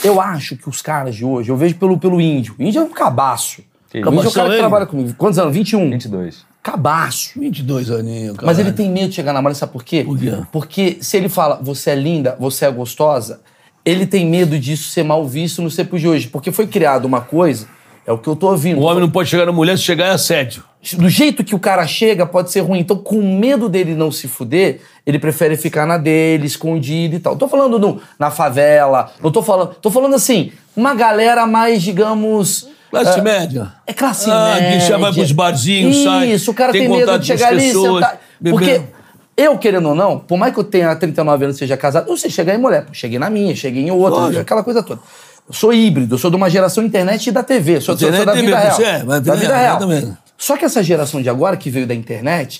Eu acho que os caras de hoje, eu vejo pelo, pelo índio. O índio é um cabaço. Que o índio é o cara que trabalha comigo. Quantos anos? 21. 22. Cabaço. 22 aninhos, cara. Mas ele tem medo de chegar na mulher, sabe por quê? Por quê? Porque se ele fala, você é linda, você é gostosa, ele tem medo disso ser mal visto no tempo de hoje. Porque foi criada uma coisa, é o que eu tô ouvindo. O homem não pode chegar na mulher, se chegar é assédio. Do jeito que o cara chega, pode ser ruim. Então, com medo dele não se fuder, ele prefere ficar na dele, escondido e tal. Tô falando no- na favela, não tô falando. Tô falando assim, uma galera mais, digamos. Classe ah, média. É classe Ah, média. que já vai pros barzinhos, Isso, sai, Isso, o cara tem tem, medo de chegar ali e pessoas, sentar. Porque eu, querendo ou não, por mais que eu tenha 39 anos e seja casado, eu sei chegar em mulher. Cheguei na minha, cheguei em outra, Lógico. aquela coisa toda. Eu sou híbrido, eu sou de uma geração internet e da TV. Sou, Internet sou da vida TV, real. você é, da vida real. Só que essa geração de agora que veio da internet,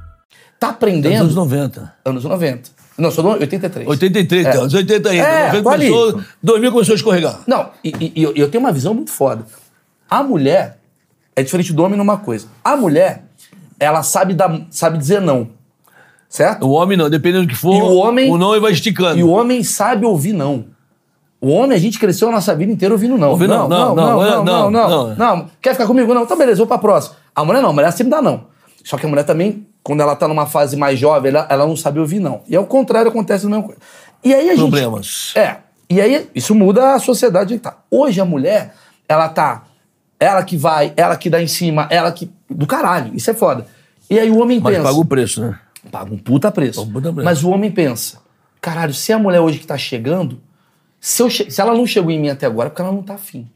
Tá aprendendo. anos 90. Anos 90. Não, sou do 83. 83, então, anos 80 ainda. É, 90 tô ali. começou, 2000 começou a escorregar. Não, e, e- e eu, eu tenho uma visão muito foda. A mulher é diferente do homem numa coisa. A mulher, ela sabe, dar, sabe dizer não. Certo? O homem não, dependendo do que for, E o homem- o não ele vai esticando. E o homem sabe ouvir não. O homem, a gente cresceu a nossa vida inteira ouvindo não. Ouvindo não, não, não, não, não, não, não, não. não. Quer ficar comigo? Não. Então beleza, vou pra próxima. A mulher não, a mulher sempre dá não. Só que a mulher também, quando ela tá numa fase mais jovem, ela, ela não sabe ouvir não. E ao contrário, acontece a mesma coisa. E aí a gente... Problemas. É. E aí, isso muda a sociedade que tá. Hoje a mulher, ela tá. Ela que vai, ela que dá em cima, ela que. Do caralho. Isso é foda. E aí o homem Mas pensa. paga o preço, né? Paga um puta preço. Um puta preço. Mas o homem pensa: caralho, se a mulher hoje que tá chegando, se, eu che- se ela não chegou em mim até agora, é porque ela não tá afim.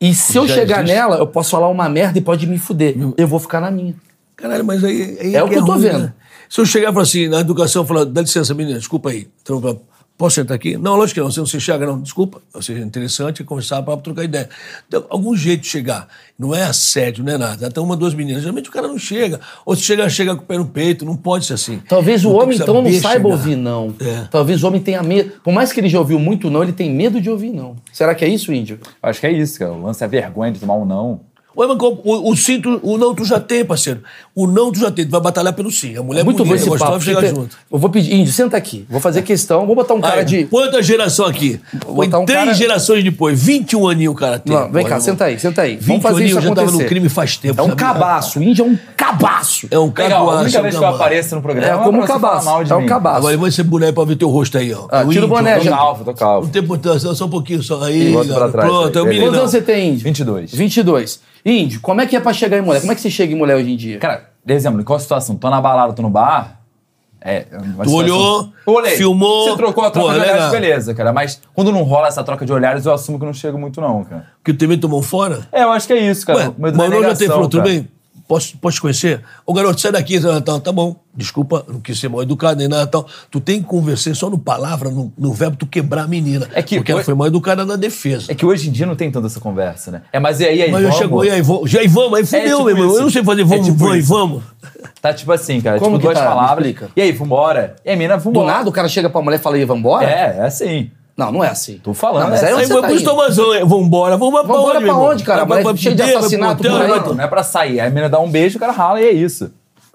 E se eu Já chegar existe. nela, eu posso falar uma merda e pode me fuder. Eu vou ficar na minha. Caralho, mas aí. aí É o que eu tô ruim, vendo. né? Se eu chegar e falar assim, na educação, falar, dá licença, menina, desculpa aí. Então, falo, posso sentar aqui? Não, lógico que não. Você não se chega, não. Desculpa. Ou seja, interessante conversar para trocar ideia. Então, algum jeito de chegar. Não é assédio, não é nada. Até uma, duas meninas. Geralmente o cara não chega. Ou se chega, chega com o pé no peito. Não pode ser assim. Talvez o Não homem, então, não saiba chegar. ouvir não. É. Talvez o homem tenha medo. Por mais que ele já ouviu muito não, ele tem medo de ouvir não. Será que é isso, índio? Acho que é isso, cara. O lance é vergonha de tomar um não. Ué, mas qual- o, o sim, tu- o não tu já tem, parceiro. O não tu já tem. Tu vai batalhar pelo sim. A mulher Muito bom bonita, esse gostosa, papo. chega Porque- junto. Eu vou pedir, índio, senta aqui. Vou fazer questão. Vou botar um cara Aí, de. Quanta geração aqui? Foi botar um três cara- gerações depois, 21 aninhos o cara tem. Não, vem Pô, cá, senta aí, senta aí. 20 Vamos fazer isso aninhos, já tava acontecer. no crime faz tempo, É um sabe? cabaço. O índio é um cabaço. É um Legal, a cabaço. única é vez que eu cabaço. apareço no programa É como um cabaço. É um cabaço. Agora vai ser boneco pra ver teu rosto aí, ó. Ah, tira o boné, ó. Tô já- calvo, tô calvo. Não tem importância, só um pouquinho só aí. Pronto, é o menino. Quantos anos você tem, índio? 22. 22. Índio, como é que é pra chegar em mulher? Como é que você chega em mulher hoje em dia? Cara, exemplo, em qual situação? Tô na balada, tô no bar. É, Tu olhou, olhei. filmou, Você trocou a troca pô, de olhares, legal. beleza, cara. Mas quando não rola essa troca de olhares, eu assumo que não chego muito, não, cara. Que tu também tomou fora? É, eu acho que é isso, cara. Ué, O medo da Manu já tem falou, tudo bem? Posso, posso te conhecer? Ô garoto, sai daqui. Tá, tá, tá bom, desculpa, não quis ser mal educado nem nada tal. Tu tem que conversar só no palavra, no, no verbo, tu quebrar a menina. É que porque ela hoje- foi mal educada na defesa. É que hoje em dia não tem tanta essa conversa, né? É, mas e aí, aí, Mas vamos? chegou, e aí, vamos, já aí vamos, aí fudeu, tipo meu irmão. Eu não sei fazer É vamos, tipo vamos, e vamos. Tá tipo assim, cara. Como tipo, que duas tá? Palavras. E aí, vambora. E aí, Do vambora. nada o cara chega pra mulher e fala, e vambora? É, é assim. Não, não é assim. Tô falando, Não, mas é aí assim. Aí você vai tá tomazão, é, vambora, vamos pra Vambora onde, pra onde, cara? Vai Mas cheio de vai pro assassinato por aí. vai Não, pra- não é pra sair. Aí a mina dá um beijo, o cara rala e é isso.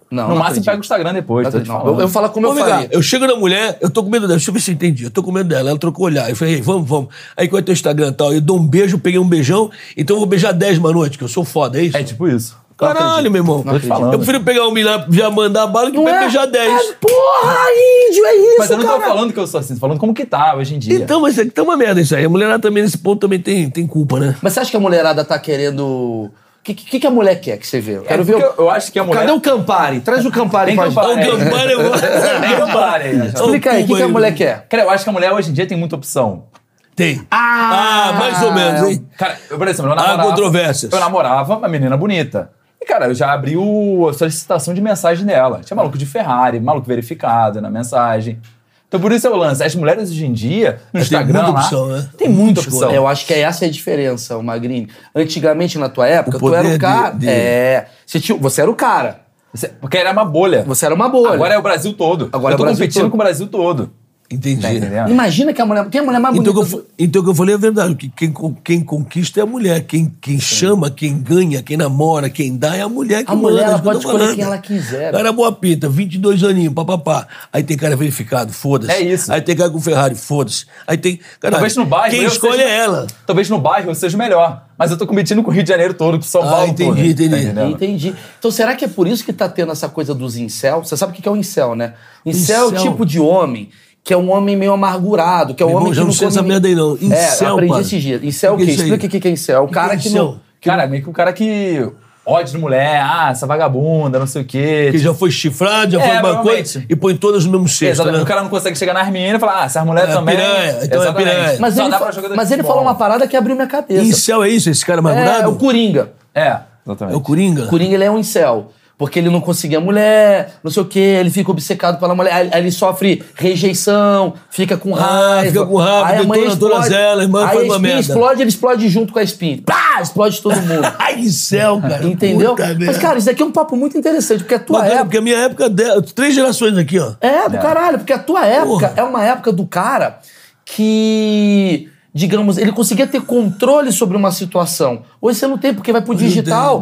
Não, no não máximo pega o Instagram depois, Não não. Eu, eu falo como eu Ô, cá, faria. eu chego na mulher, eu tô com medo dela, deixa eu ver se eu entendi. Eu tô com medo dela, ela trocou o olhar. Eu falei, ei, vamos, vamos. Aí qual é teu Instagram e tal? Eu dou um beijo, peguei um beijão, então eu vou beijar 10 uma noite, que eu sou foda, é isso? É tipo isso. Caralho, meu irmão. Não acredito. Eu prefiro pegar um milhão já mandar bala que Não pra é? beijar 10. É, porra, índio, é isso, Mas eu não tô cara. falando que eu sou assim, tô falando como que tá hoje em dia. Então, mas é que tá uma merda isso aí. A mulherada também, nesse ponto, também tem, tem culpa, né? Mas você acha que a mulherada tá querendo... O que, que, que a mulher quer que você vê? Eu quero É ver o... eu, eu acho que a mulher... Cadê o Campari? Traz o Campari pra Campari. gente. O Gambara eu vou. Tem Campari aí? Explica aí, o que, que a mulher quer? Cara, eu acho que a mulher hoje em dia tem muita opção. Tem. Ah, Ah, mais ou menos, hein? Cara, eu, por exemplo, eu Há namorava... controvérsias. Eu namorava uma menina bonita. E, cara, eu já abri o, a solicitação de mensagem dela. Tinha maluco de Ferrari, maluco verificado na mensagem. Então por isso é o lance. As mulheres hoje em dia, no É, tem Instagram muita lá, opção, né? tem muita opção. Eu acho que essa é a diferença, o Magrini. Antigamente, na tua época, O tu era o cara. de- de- É. Você, tinha- você era o cara. Você- Porque era uma bolha. Você era uma bolha. Agora é o Brasil todo. Agora eu tô é o Brasil competindo todo. com o Brasil todo. Entendi. Tá entendendo? Imagina que a mulher. Quem é a mulher mais Então, bonita? o que eu, então o que eu falei é verdade. Que quem, quem conquista é a mulher. Quem, quem chama, quem ganha, quem namora, quem dá é a mulher que A mulher, manda, ela pode escolher falando. quem ela quiser. Cara boa pinta, 22 aninhos, papapá. Aí tem cara verificado, foda-se. É isso. Aí tem cara com Ferrari, foda-se. Aí tem. Cara, Talvez no bairro. Quem escolhe seja- é ela. Talvez no bairro eu seja o melhor. Mas eu tô competindo com o Rio de Janeiro todo, com São Ah, Paulo entendi, todo. entendi. Tá? Entendi. Então, será que é por isso que tá tendo essa coisa dos incel? Você sabe o que é o incel, né? Incel, é o Incel. tipo de homem que é um homem meio amargurado, que é um irmão, homem que não sei come essa merda aí, não. É, Incel, aprendi pai. esses dias. Incel é o que quê? é? Explica o que que é incel. É o que cara é que incel? não... Cara, meio que o cara que ódio de mulher, ah, essa vagabunda, não sei o quê. Que já foi chifrado, já É, foi uma coisa e põe todas no mesmo cesto. Exatamente. né? O cara não consegue chegar nas meninas e falar, ah, essas mulheres É, também. piranha, então é Exatamente. piranha. Mas Só ele, fa- mas ele falou uma parada que abriu minha cabeça. Incel é isso? Esse cara É, amargurado? é o Coringa. É, exatamente. É o Coringa? O Coringa, ele é um incel. Porque ele não conseguia mulher, não sei o quê, ele fica obcecado pela mulher, aí, aí ele sofre rejeição, fica com Ah, raiva. fica com raiva, aí a mãe explode, elas, irmã, aí a merda. explode, ele explode junto com a espinha. Pá, explode todo mundo. Ai, Incel, cara. Entendeu? Puta Mas, merda. cara, isso aqui é um papo muito interessante, porque a tua Bacana, época. porque a minha época, de- três gerações aqui, ó. É, do caralho, porque a tua época Porra. é uma época do cara que, digamos, ele conseguia ter controle sobre uma situação. Hoje você não tem, porque vai pro digital.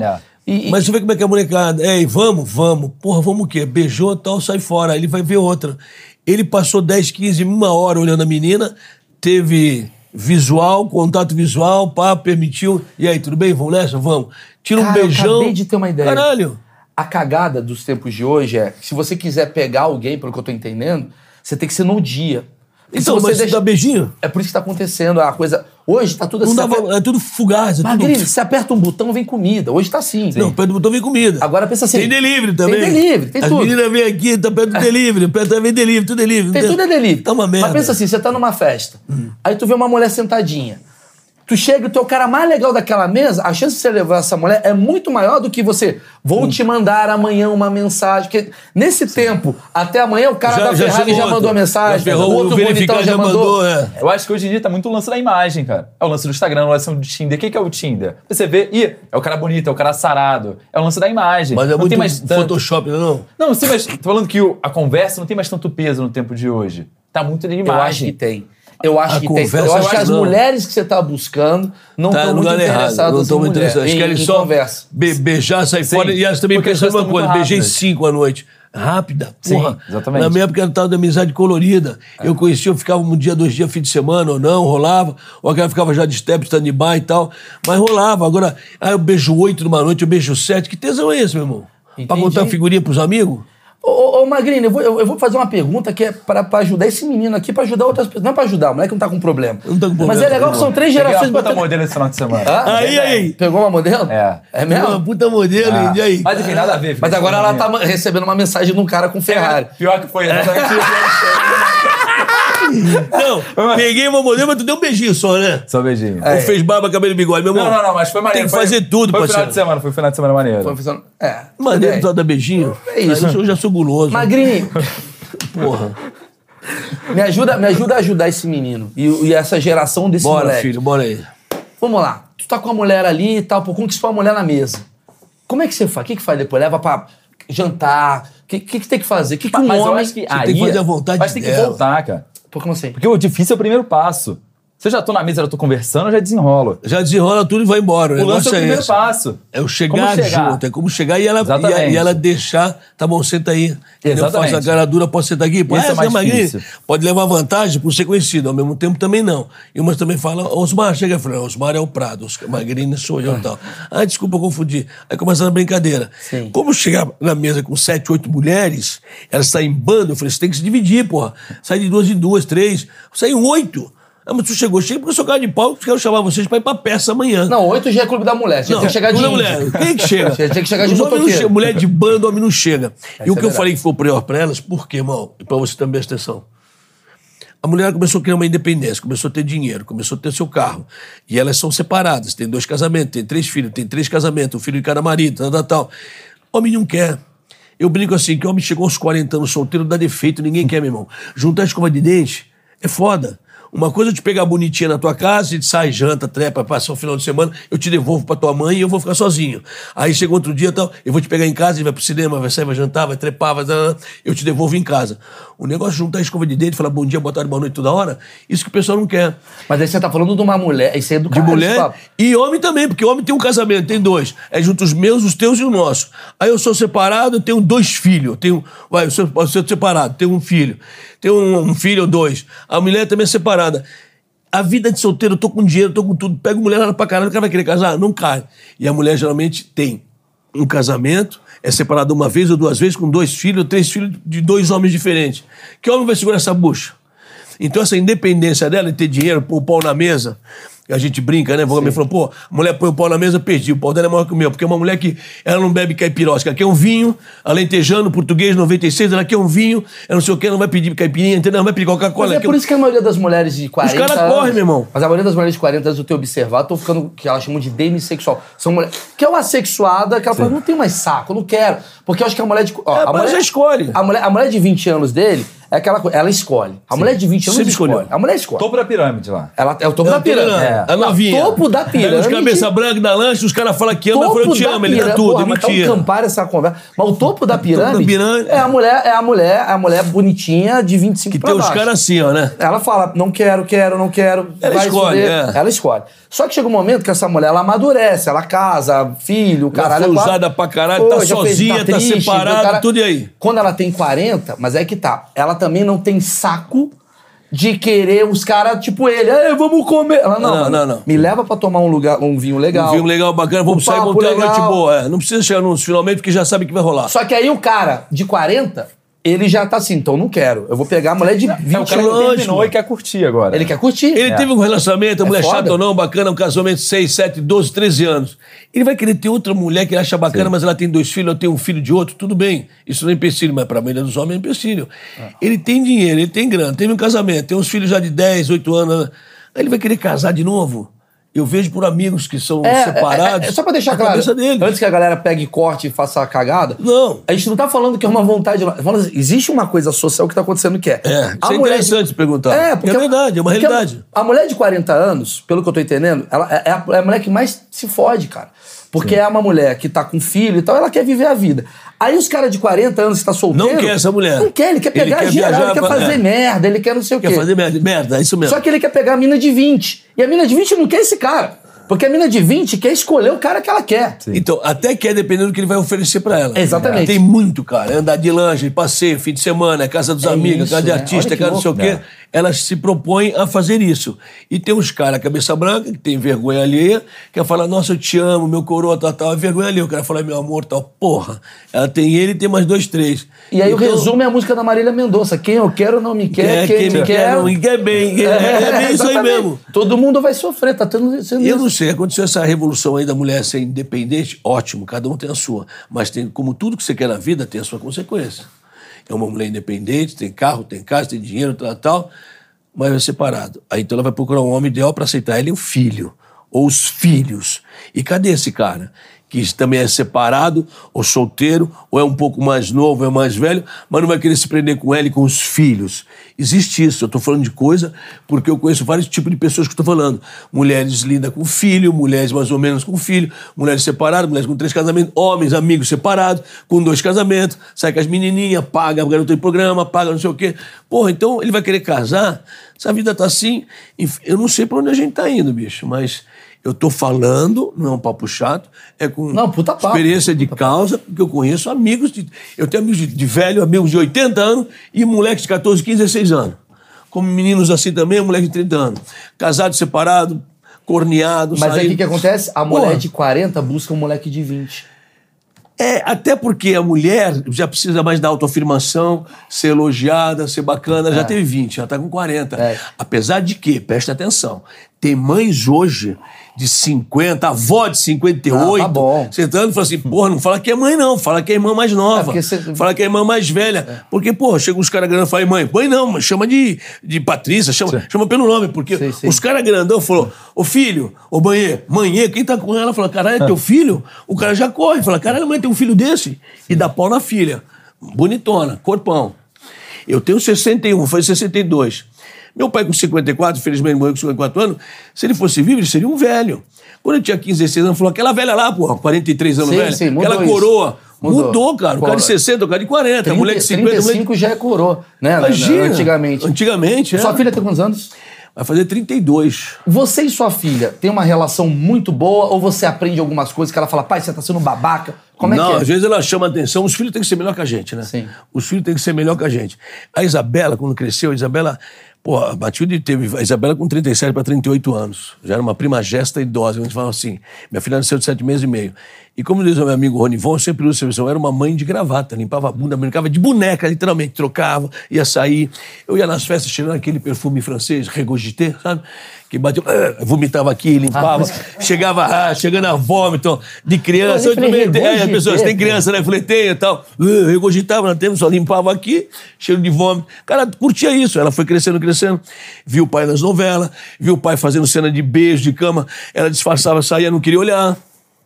E, Mas você vê como é que é a molecada. Ei, vamos, vamos. Porra, vamos o quê? Beijou tal, sai fora. Aí ele vai ver outra. Ele passou 10, 15, uma hora olhando a menina, teve visual, contato visual, pá, permitiu. E aí, tudo bem? Vamos nessa? Vamos. Tira um Cara, eu beijão. acabei de ter uma ideia. Caralho. A cagada dos tempos de hoje é que se você quiser pegar alguém, pelo que eu tô entendendo, você tem que ser no dia. Porque Então, você mas deixa- dá beijinho? É por isso que tá acontecendo a coisa. Hoje tá tudo assim. aperta- é tudo fugaz. É Magrini, tudo... você aperta um botão, vem comida. Hoje tá assim. Não, perto do botão vem comida. Agora pensa assim, Tem delivery também. tem delivery, tem As tudo. meninas vêm aqui, tá perto do delivery. Perto vem delivery, tudo delivery. Tem tudo é delivery. Tá uma merda. Mas pensa assim, você tá numa festa. Aí tu vê uma mulher sentadinha. Tu chega e tu é o cara mais legal daquela mesa, a chance de você levar essa mulher é muito maior do que você. Vou te mandar amanhã uma mensagem. Porque nesse tempo, até amanhã, o cara da Ferrari já outra. mandou a mensagem. Já ferrou, o outro bonitão já mandou. é. Eu acho que hoje em dia tá muito o lance da imagem, cara. É o lance do Instagram, o lance do Tinder. O que que é o Tinder? Você vê, ih, é o cara bonito, é o cara sarado. É o lance da imagem. Mas é não muito tem mais tanto... Photoshop, não é não? Não, mais... Tô falando que o- a conversa não tem mais tanto peso no tempo de hoje. Tá muito de Eu acho que imagem. tem. Eu acho A que tem. conversa, Eu acho que acho as não. mulheres que você tá buscando não Tá estão no muito errado. interessadas Não estão muito Querem em só conversa. be- beijar, sair Sim, fora. E elas também porque pensam uma coisa. muito Beijei rápidas. cinco à noite. Rápida, Sim, porra. exatamente. Na minha época era tal da amizade colorida. Eu conhecia, eu ficava um dia, dois dias, fim de semana ou não, rolava. Ou aquela ficava já de step, stand-by e tal. Mas rolava. Agora, aí eu beijo oito numa noite, eu beijo sete. Que tesão é esse, meu irmão? Pra Entendi. contar figurinha pros amigos? Ô, ô, ô Magrini, eu vou, eu, eu vou fazer uma pergunta que é pra, pra ajudar esse menino aqui, pra ajudar outras pessoas. Não é pra ajudar, o moleque não tá com problema. Não tá com Mas problema, é legal que são três Peguei uma gerações puta modelo esse final de semana. Hã? Aí, aí. Pegou uma modelo? É. É Uma mesmo? puta modelo, Ah, e aí? Mas enfim, nada a ver. filho. Mas agora ela tá recebendo uma mensagem de um cara com Ferrari. Pior que foi exatamente Não, peguei uma modelo, mas tu deu um beijinho só, né? Só um beijinho. Ou fez barba, cabelo e bigode, meu irmão? Não, não, não, mas foi maneiro. Tem que fazer foi, tudo, Foi parceiro. final de semana, foi final de semana maneiro. Foi funcionando- É. Maneiro tudo só bem. dar beijinho. É isso. Eu, já sou guloso. Magrini, Porra. me ajuda, me ajuda a ajudar esse menino e, e essa geração desse Bora, moleque. filho, bora aí. Vamos lá. Tu tá com a mulher ali e tal, pô, conquistou a mulher na mesa. Como é que você faz? O que que faz depois? Leva pra jantar? O que, que, que tem que fazer? O que, que um Mas eu homem... acho que tem aí... que fazer a vontade Mas tem que dela. voltar, cara. Pô, como assim? Porque o difícil é o primeiro passo. Se eu já tô na mesa, eu tô conversando, eu já desenrolo. Já desenrola tudo e vai embora. O O lance é o é primeiro esse. passo. É o chegar, chegar? junto. É como chegar e ela, e, a- e ela deixar. Tá bom, senta aí. Exatamente. Faz a cara dura, pode sentar aqui. Esse é ah, mais você magrinho? Pode levar vantagem por ser conhecido. Ao mesmo tempo também não. E umas também falam, Osmar, chega e fala, Osmar é o Prado, Magrini sou eu e tal. Ah, desculpa, eu confundi. Aí começa a brincadeira. Sim. Como chegar na mesa com sete, oito mulheres, elas saem em bando, eu falei, você tem que se dividir, porra. Sai de duas em duas, três. Saem oito. Ah, mas tu chegou, chega porque eu sou cara de pau, quero chamar vocês pra ir pra peça amanhã. Não, oito já é clube da mulher. Você Não, tem que chegar de índio. mulher. Quem é que chega? Você tem que chegar de motoqueiro. Mulher de bando, homem não chega. e o é que eu verdade. falei que foi o pior pra elas, por quê, irmão? E pra você também atenção. A mulher começou a criar uma independência, começou a ter dinheiro, começou a ter seu carro. E elas são separadas, tem dois casamentos, tem três filhos, tem três casamentos, um filho de cada marido, tal, tal, tal. Homem não quer. Eu brinco assim, que homem chegou aos 40 anos solteiro, dá defeito, ninguém quer, meu irmão. Juntar escova de dente é foda. Uma coisa é te pegar bonitinha na tua casa, gente sai, janta, trepa, passa o final de semana, eu te devolvo pra tua mãe e eu vou ficar sozinho. Aí chega outro dia, tal, eu vou te pegar em casa, gente vai pro cinema, vai sair, vai jantar, vai trepar, vai... eu te devolvo em casa. O negócio de juntar a escova de dente, falar bom dia, boa tarde, boa noite toda hora, isso que o pessoal não quer. Mas aí você tá falando de uma mulher, isso é do De mulher e homem também, porque homem tem um casamento, tem dois. É junto os meus, os teus e o nosso. Aí eu sou separado, eu tenho dois filhos. Eu tenho, vai, eu sou, eu sou separado, tenho um filho. Tenho um, um filho ou dois. A mulher também é separada. A vida de solteiro, eu tô com dinheiro, tô com tudo. Pego mulher lá pra caralho, o cara vai querer casar? Não cai. E a mulher geralmente tem um casamento, é separada uma vez ou duas vezes, com dois filhos, três filhos de dois homens diferentes. Que homem vai segurar essa bucha? Então, essa independência dela de ter dinheiro, pôr o pau na mesa, a gente brinca, né? Vou me falou, pô, a mulher põe o pau na mesa, perdi. O pau dela é maior que o meu, porque é uma mulher que ela não bebe caipirosca, ela quer um vinho, alentejano, português, 96, ela quer um vinho, ela não sei o que, ela não vai pedir caipirinha, entendeu? Ela não vai pedir Coca-Cola. Mas é por um- isso que a maioria das mulheres de 40 caras anos... correm, meu irmão. Mas a maioria das mulheres de 40 anos, eu tenho observado, estão ficando, que elas chamam de demissexual. São mulheres... Que é uma sexuada, que ela fala, não tenho mais saco, não quero. Porque eu acho que a mulher de... Ó, É, a mulher, já escolhe. A mulher, a mulher de 20 anos dele, é aquela coisa, ela escolhe. A mulher de 20 anos Sempre escolhe. escolheu. A mulher escolhe. Topo da pirâmide lá. Ela é o topo É da pirâmide. É. A novinha. Topo da Pega pirâmide. os cabeça branca da lanche, os caras falam que ama, eu falo, eu te da amo, ele dá tudo, Porra, é mas tá um mentira. campar essa conversa. Mas o topo da pirâmide, pirâmide. é a mulher, é a mulher, é a mulher bonitinha de 25 Que pra tem os caras assim, ó, né? Ela fala, não quero, quero, não quero. Ela vai escolhe, é. Ela escolhe. Só que chega um momento que essa mulher, ela amadurece, ela casa, filho, caralho. foi é quatro- usada pra caralho, tá fez- sozinha, tá triste, separada, cara- tudo e aí? Quando ela tem 40, mas é que tá, ela também não tem saco de querer os caras, tipo ele, "Ei, vamos comer. Ela, não, Não, não, não. me leva pra tomar um, lugar, um vinho legal. Um filme legal, bacana, vamos Um sair, uma noite boa. É. Não precisa chegar nos finalmente, porque já sabe que vai rolar. Só que aí o cara de 40, ele já tá assim, então não quero. Eu vou pegar a mulher de 20 É o cara terminou e quer curtir agora. Ele quer curtir. Ele teve um relacionamento, a É mulher foda. chata ou não, bacana, um casamento de 6, 7, 12, 13 anos. Ele vai querer ter outra mulher que ele acha bacana, mas ela tem dois filhos, eu tenho um filho de outro, tudo bem. Isso não é empecilho, mas pra maioria dos homens é empecilho. Ele tem dinheiro, ele tem grana, teve um casamento, tem uns filhos já de 10, 8 anos. Aí ele vai querer casar de novo. Eu vejo por amigos que são É, separados. é, é, só pra deixar a claro, antes que a galera pegue corte e faça a cagada, Não. a gente não tá falando que é uma vontade. Falando assim, existe uma coisa social que tá acontecendo que é. É, isso é interessante perguntar. É, Porque é verdade, é uma realidade. A, a mulher de 40 anos, pelo que eu tô entendendo, ela é, é a, é a mulher que mais se fode, cara. Porque é uma mulher que tá com filho e tal, ela quer viver a vida. Aí os caras de 40 anos que tá solteiro. Não quer essa mulher. Não quer, ele quer Ele pegar quer geral, viajar ele quer fazer é. merda, ele quer não sei o quê. Quer fazer merda, merda, é isso mesmo. Só que ele quer pegar a mina de 20. E a mina de 20 não quer esse cara. Porque a mina de 20 quer escolher o cara que ela quer. Então, até que é dependendo do que ele vai oferecer pra ela. Exatamente. Tem muito, cara. É andar de lanche, passeio, fim de semana, é casa dos É amigos, isso, casa de né? artista, casa não sei o quê. Elas se propõem a fazer isso. E tem uns caras, cabeça branca, que tem vergonha alheia, que fala, nossa, eu te amo, meu coroa, tal, tal. É vergonha alheia. O cara fala, meu amor, tal. Porra. Ela tem ele e tem mais dois, três. E aí o Então, resumo é a música da Marília Mendonça. Quem eu quero não me quer, É, quem, me quer. não me quer bem. É, é bem isso aí mesmo. Todo mundo vai sofrer, tá tendo sendo Eu não sei, aconteceu essa revolução aí da mulher ser independente, ótimo, cada um tem a sua. Mas tem, como tudo que você quer na vida, tem a sua consequência. É uma mulher independente, tem carro, tem casa, tem dinheiro, tal, tal, mas é separado. Aí então ela vai procurar um homem ideal para aceitar ele e o filho, ou os filhos. E cadê esse cara? Que também é separado, ou solteiro, ou é um pouco mais novo, é mais velho, mas não vai querer se prender com ela e com os filhos. Existe isso. Eu estou falando de coisa porque eu conheço vários tipos de pessoas que estou falando. Mulheres lindas com filho, mulheres mais ou menos com filho, mulheres separadas, mulheres com três casamentos, homens, amigos separados, com dois casamentos, sai com as menininhas, paga o garoto de programa, paga não sei o quê. Porra, então ele vai querer casar? Se a vida tá assim, eu não sei para onde a gente tá indo, bicho, mas eu tô falando, não é um papo chato, é com Não, puta papo. experiência de causa, porque eu conheço amigos, de, eu tenho amigos de, de velho, amigos de 80 anos e moleques de 14, 15, 16 anos. Como meninos assim também, moleque de 30 anos. Casado, separado, corneado, Mas aí o que, acontece? A mulher Porra. de 40 busca um moleque de 20. É, até porque a mulher já precisa mais da autoafirmação, ser elogiada, ser bacana, já teve 20, já tá com 40. É. Apesar de que, presta atenção, Tem mães hoje de 50, avó de 58. Ah, tá bom. Sentando e fala assim, porra, não fala que é mãe, não. Fala que é irmã mais nova. É, cê- Fala que é irmã mais velha. Porque, porra, chega uns caras grandes e falam, mãe, mãe não, chama de, de Patrícia, chama, chama pelo nome. Porque Sim, sim. os caras grandão falou, ô filho, ô mãe, mãe, quem tá com ela? Fala, caralho, é teu filho? O cara já corre. Fala, caralho, mãe, tem um filho desse? E dá pau na filha. Bonitona, corpão. Eu tenho 61, foi 62. Meu pai com 54, infelizmente morreu com 54 anos. Se ele fosse vivo, ele seria um velho. Quando eu tinha 15, 16 anos, falou aquela velha lá, porra, 43 anos Sim, velha. sim, aquela isso. coroa. Mudou, Mudou. cara. O cara de Coro- 60, o cara de 40, a 30, mulher de 50, a mulher de... 35 já é coroa, né? Imagina. Antigamente. Antigamente, é. Sua filha tem quantos anos? Vai fazer 32. Você e sua filha têm uma relação muito boa ou você aprende algumas coisas que ela fala, pai, você tá sendo babaca? Como é não, que é? às vezes ela chama atenção. Os filhos têm que ser melhor que a gente, né? Sim. Os filhos têm que ser melhor que a gente. A Isabela, quando cresceu, a Isabela. Pô, a Matilde teve. A Isabela com 37 para 38 anos. Já era uma prima gesta idosa. A gente fala assim. Minha filha nasceu de 7 meses e meio. E como diz o meu amigo Ronivon, eu sempre uso essa expressão. Era uma mãe de gravata. Limpava a bunda, brincava de boneca, literalmente. Trocava, ia sair. Eu ia nas festas cheirando aquele perfume francês, regogité, sabe? Que bateu. eh, vomitava aqui, limpava. chegava, ah, chegando a vômito de criança. Eu também- é, as pessoas têm criança, né? Fleteia e tal. Uh, regurgitava na tempo, só limpava aqui, cheiro de vômito. Cara, curtia isso. Ela foi crescendo, crescendo. Viu o pai nas novelas, viu o pai fazendo cena de beijo, de cama. Ela disfarçava, saía, não queria olhar.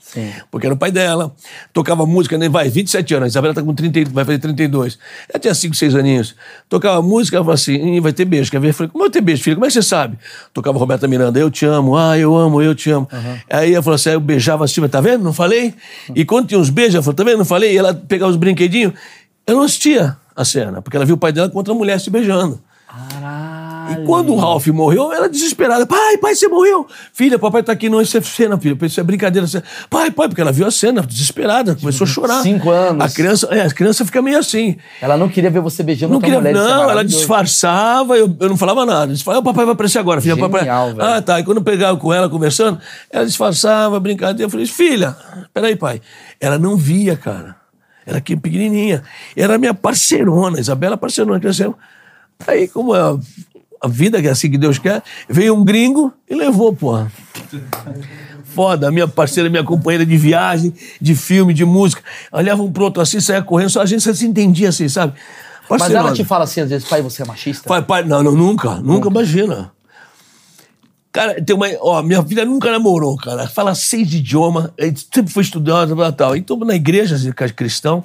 Sim. Porque era o pai dela. Tocava música, né? vai, 27 anos. A Isabela tá com 30, vai fazer 32. Ela tinha 5, 6 aninhos. Tocava música, ela falava assim: "Ih, vai ter beijo. Quer ver? Eu falei: como vai ter beijo, filho? Como é que você sabe? Tocava Roberta Miranda, eu te amo, ah, eu amo, eu te amo. Aí ela falou assim: eu beijava a Silvia, tá vendo? Não falei? E quando tinha uns beijos, ela falou: tá vendo? Não falei? E ela pegava os brinquedinhos. Eu não assistia a cena, porque ela viu o pai dela com outra mulher se beijando. E quando o Ralph morreu, ela desesperada. Pai, pai, você morreu. Filha, papai tá aqui, não, isso é cena, filha. Isso é brincadeira. É... Pai, pai, porque ela viu a cena, desesperada, começou a chorar. Cinco anos. A criança, é, a criança fica meio assim. Ela não queria ver você beijando Não queria, mulher. não, ela disfarçava, eu, eu não falava nada. Eu falava, o papai vai aparecer agora, filha. Genial, papai. velho. Ah, tá. E quando eu pegava com ela conversando, ela disfarçava, brincadeira. Eu falei, filha, peraí, pai. Ela não via, cara. Era aqui pequenininha. Era minha parceirona, Isabela parceirona, cresceu. Aí, como é a, vida que é assim que Deus quer, veio um gringo e levou, porra. Foda, minha parceira, minha companheira de viagem, de filme, de música. Olhava um pro outro assim, saia correndo, só a gente se entendia assim, sabe? Mas Parceirona. ela te fala assim, às vezes, pai, você é machista? Pai, pai, não, não, nunca, nunca, imagina. Cara, tem uma. Ó, minha filha nunca namorou, cara. Fala seis idiomas, sempre foi estudiosa e tal. Então, na igreja, assim, cristão,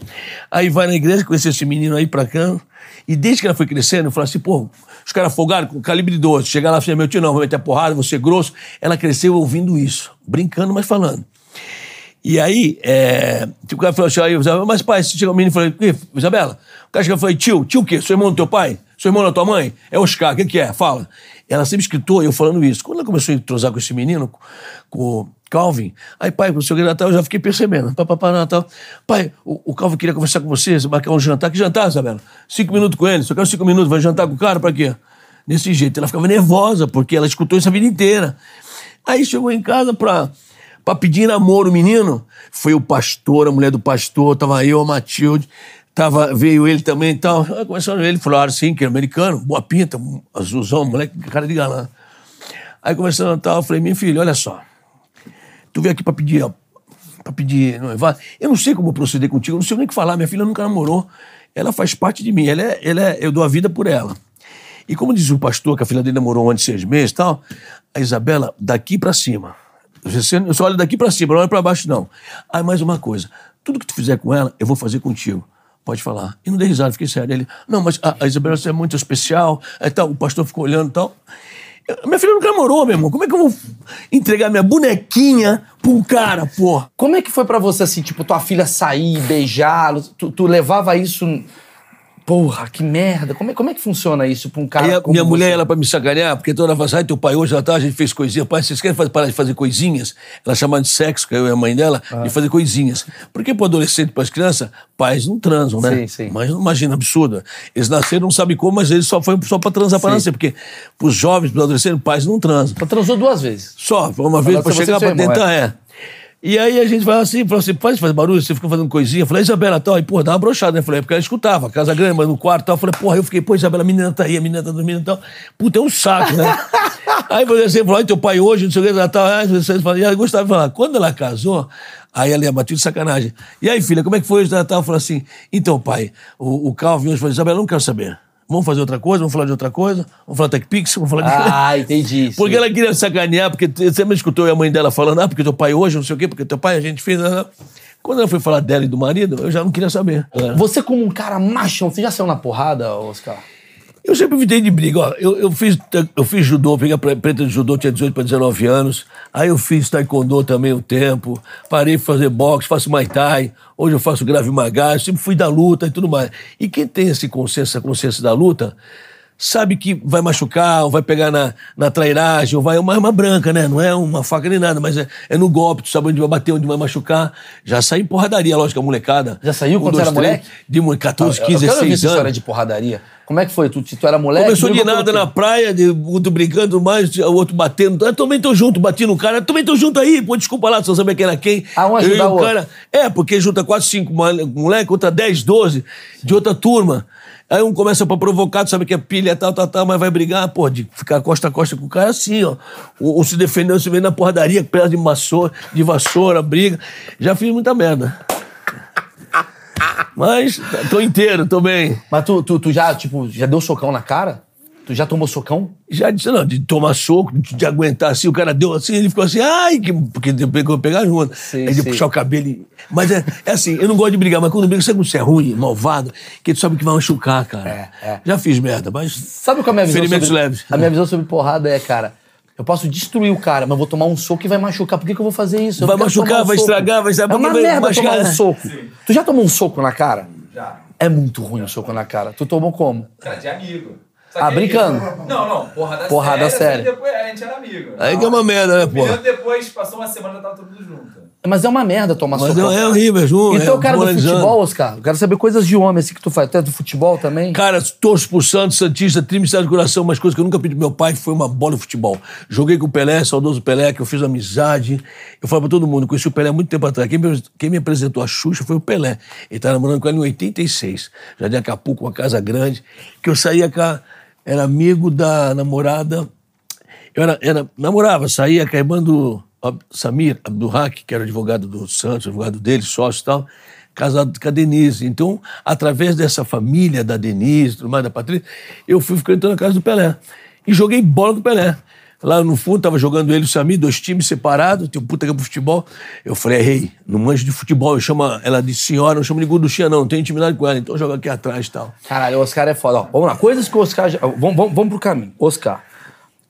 aí vai na igreja, conheceu esse menino aí pra cá. E desde que ela foi crescendo, eu falei assim, pô, os caras folgaram com calibre 12. Chegar lá e falar, meu tio, não, vou meter a porrada, vou ser grosso. Ela cresceu ouvindo isso, brincando, mas falando. E aí, é, tipo, o cara falou assim, aí, mas pai, se chega um menino e falou, "Ih, Isabela, o cara chegou e falou, tio, tio o quê? Seu irmão do teu pai? Seu irmão da tua mãe? É Oscar, o que, que é? Fala. Ela sempre escritou, eu falando isso. Quando ela começou a entrosar com esse menino, com o Calvin, aí, pai, o seu Natal, eu já fiquei percebendo. Pá, pá, pá, Natal. Pai, o, o Calvin queria conversar com você, marcar um jantar. Que jantar, Isabela? Cinco minutos com ele, só quero cinco minutos, vai jantar com o cara, pra quê? Desse jeito. Ela ficava nervosa, porque ela escutou isso a vida inteira. Aí chegou em casa pra, pra pedir namoro o menino. Foi o pastor, a mulher do pastor, tava eu, a Matilde, tava, veio ele também e tal. Começaram ele, falaram assim, que era americano, boa pinta, azulzão, moleque, cara de galã. Aí começando e tal, eu falei, minha filha, olha só, tu veio aqui pra pedir, ó, pra pedir noivado. Eu não sei como proceder contigo, eu não sei nem o que falar, minha filha nunca namorou. Ela faz parte de mim, ela é, ela é, eu dou a vida por ela. E como diz o pastor, que a filha dele namorou ano de seis meses e tal, a Isabela, daqui pra cima. Você você olha daqui pra cima, não olha pra baixo, não. Aí mais uma coisa: tudo que tu fizer com ela, eu vou fazer contigo. Pode falar. E não dei risada, fiquei sério. Ele, não, mas a, a Isabela você é muito especial. Aí tal, o pastor ficou olhando e tal. Minha filha nunca namorou, meu irmão. Como é que eu vou entregar minha bonequinha pra um cara, porra? Como é que foi pra você, assim, tipo, tua filha sair, beijá-lo? Tu, tu levava isso... Porra, que merda. Como é, como é que funciona isso pra um cara a como minha mulher, você? ela pra me sacanear, porque toda hora fala assim, ai, teu pai hoje à tarde a gente fez coisinha. Pai, vocês querem fazer- parar de fazer coisinhas? Ela chamava de sexo, que eu e a mãe dela, Ah. de fazer coisinhas. Porque pro adolescente, pras crianças, pais não transam, né? Sim, sim. Mas imagina, absurdo. Eles nasceram, não sabem como, mas eles só foi só pra transar pra nascer. Porque pros jovens, pros adolescentes, pais não transam. Tu transou duas vezes. Só, foi uma vez pra chegar pra tentar, é. E aí a gente falava assim, falou assim, pode fazer barulho, você fica fazendo coisinha. Eu falei, Isabela, tal, e porra, dá uma brochada, né? Eu falei, porque ela escutava, casa grande, mas no quarto tal. Eu falei, porra, eu fiquei, pô, Isabela, a menina tá aí, a menina tá dormindo e tal. Puta, é um saco, né? aí você falou, teu pai hoje, não sei o que, tal. Aí você fala, e ela gostava de falar, quando ela casou, aí ela ia bater de sacanagem. E aí, filha, como é que foi hoje? Eu falei assim, então, pai, o, o Calvin hoje falou, Isabela, eu não quero saber. Vamos fazer outra coisa, vamos falar de outra coisa, vamos falar TechPix, vamos falar de... Ah, entendi. Porque ela queria sacanear, porque você me escutou e a mãe dela falando, ah, porque teu pai hoje, não sei o quê, porque teu pai a gente fez. né? Quando ela foi falar dela e do marido, eu já não queria saber. Você como um cara machão, você já saiu na porrada, Oscar? Eu sempre evitei de briga. Ó, eu, eu, fiz, eu fiz judô, peguei a pre- preta de judô, tinha 18 para 19 anos. Aí eu fiz taekwondo também um tempo. Parei de fazer boxe, faço muay thai. Hoje eu faço grave magá. Sempre fui da luta e tudo mais. E quem tem esse consciência, consciência da luta, sabe que vai machucar, ou vai pegar na, na trairagem, ou vai é uma arma branca, né? Não é uma faca nem nada, mas é, é no golpe, tu sabe onde vai bater, onde vai machucar. Já saí em porradaria, lógico, a molecada. Já saiu Um, quando dois, era três, moleque? De mo- 14, 15, eu quero ouvir 16 essa história anos. de porradaria. Como é que foi? Tu, tu era moleque? Começou de nada na praia, de outro brincando mais, o outro batendo. Eu também tô junto, bati no cara. Eu também tô junto aí, pô, desculpa lá, só saber quem era quem. Ah, um Eu ajuda e o outro. cara. É, porque junta quatro, cinco mole- moleque, outra 10, 12, de outra turma. Aí um começa pra provocar, tu sabe que é pilha, tal, tal, tal, mas vai brigar, pô, de ficar costa a costa com o cara assim, ó. Ou, se defendendo, se vem na porradaria, com pedaço de vassoura, de vassoura, briga. Já fiz muita merda. Mas tô inteiro, tô bem. Mas tu, tu, tu já, tipo, já deu socão na cara? Tu já tomou socão? Já disse, não, de tomar soco, de, de aguentar assim, o cara deu assim, ele ficou assim, ai, que, porque pegou pegar junto. Sim, aí de sim. puxar o cabelo. e- Mas é, é assim, eu não gosto de brigar, mas quando briga, sabe como você é ruim, malvado, que tu sabe que vai machucar, cara. É, é. Já fiz merda, mas. Sabe qual é a minha visão Ferimentos sobre... leves. A minha visão sobre porrada é, cara, eu posso destruir o cara, mas vou tomar um soco e vai machucar. Por que, que eu vou fazer isso? Eu Vai machucar, um vai soco. estragar, vai estragar, É uma vai merda tomar um machucar. soco. Tu já tomou um soco na cara? Já. É muito ruim o soco na cara. Tu tomou como? Cara, de amigo. Ah, brincando? Não, não. Porrada, Porrada séria. séria. só que Depois a gente era amigo. Aí que é uma merda, né, pô? minuto depois, passou uma semana, já tava todo mundo junto. Mas é uma merda tomar Mas socão. é, é horrível, é junto. Então, é o cara do moralizando. futebol, Oscar, eu quero saber coisas de homem assim que tu faz. Tu é do futebol também? Cara, torço pro Santos, Santista, Trimestade do Coração, umas coisas que eu nunca pedi pro meu pai, foi uma bola de futebol. Joguei com o Pelé, saudoso Pelé, que eu fiz amizade. Eu falo pra todo mundo, conheci o Pelé há muito tempo atrás. Quem me, quem me apresentou a Xuxa foi o Pelé. Ele tá namorando com ela em 86. Já de Acapulco, uma casa grande. Que eu saía cá, era amigo da namorada. Eu era, era, namorava, saía do Ab- Samir Abdurrak, que era advogado do Santos, advogado dele, sócio e tal, casado com a Denise. Então, através dessa família da Denise, tudo mais da Patrícia, eu fui ficando na casa do Pelé. E joguei bola com o Pelé. Lá no fundo, tava jogando ele e o Samir, dois times separados, tem um puta campo de futebol. Eu falei, rei, não manjo de futebol. Eu chamo, ela de senhora, não chamo de gorduchinha, não, não tenho intimidade com ela, então joga aqui atrás e tal. Caralho, o Oscar é foda. Ó, vamos lá, coisas que o Oscar já. Vamos, vamos, vamos pro caminho. Oscar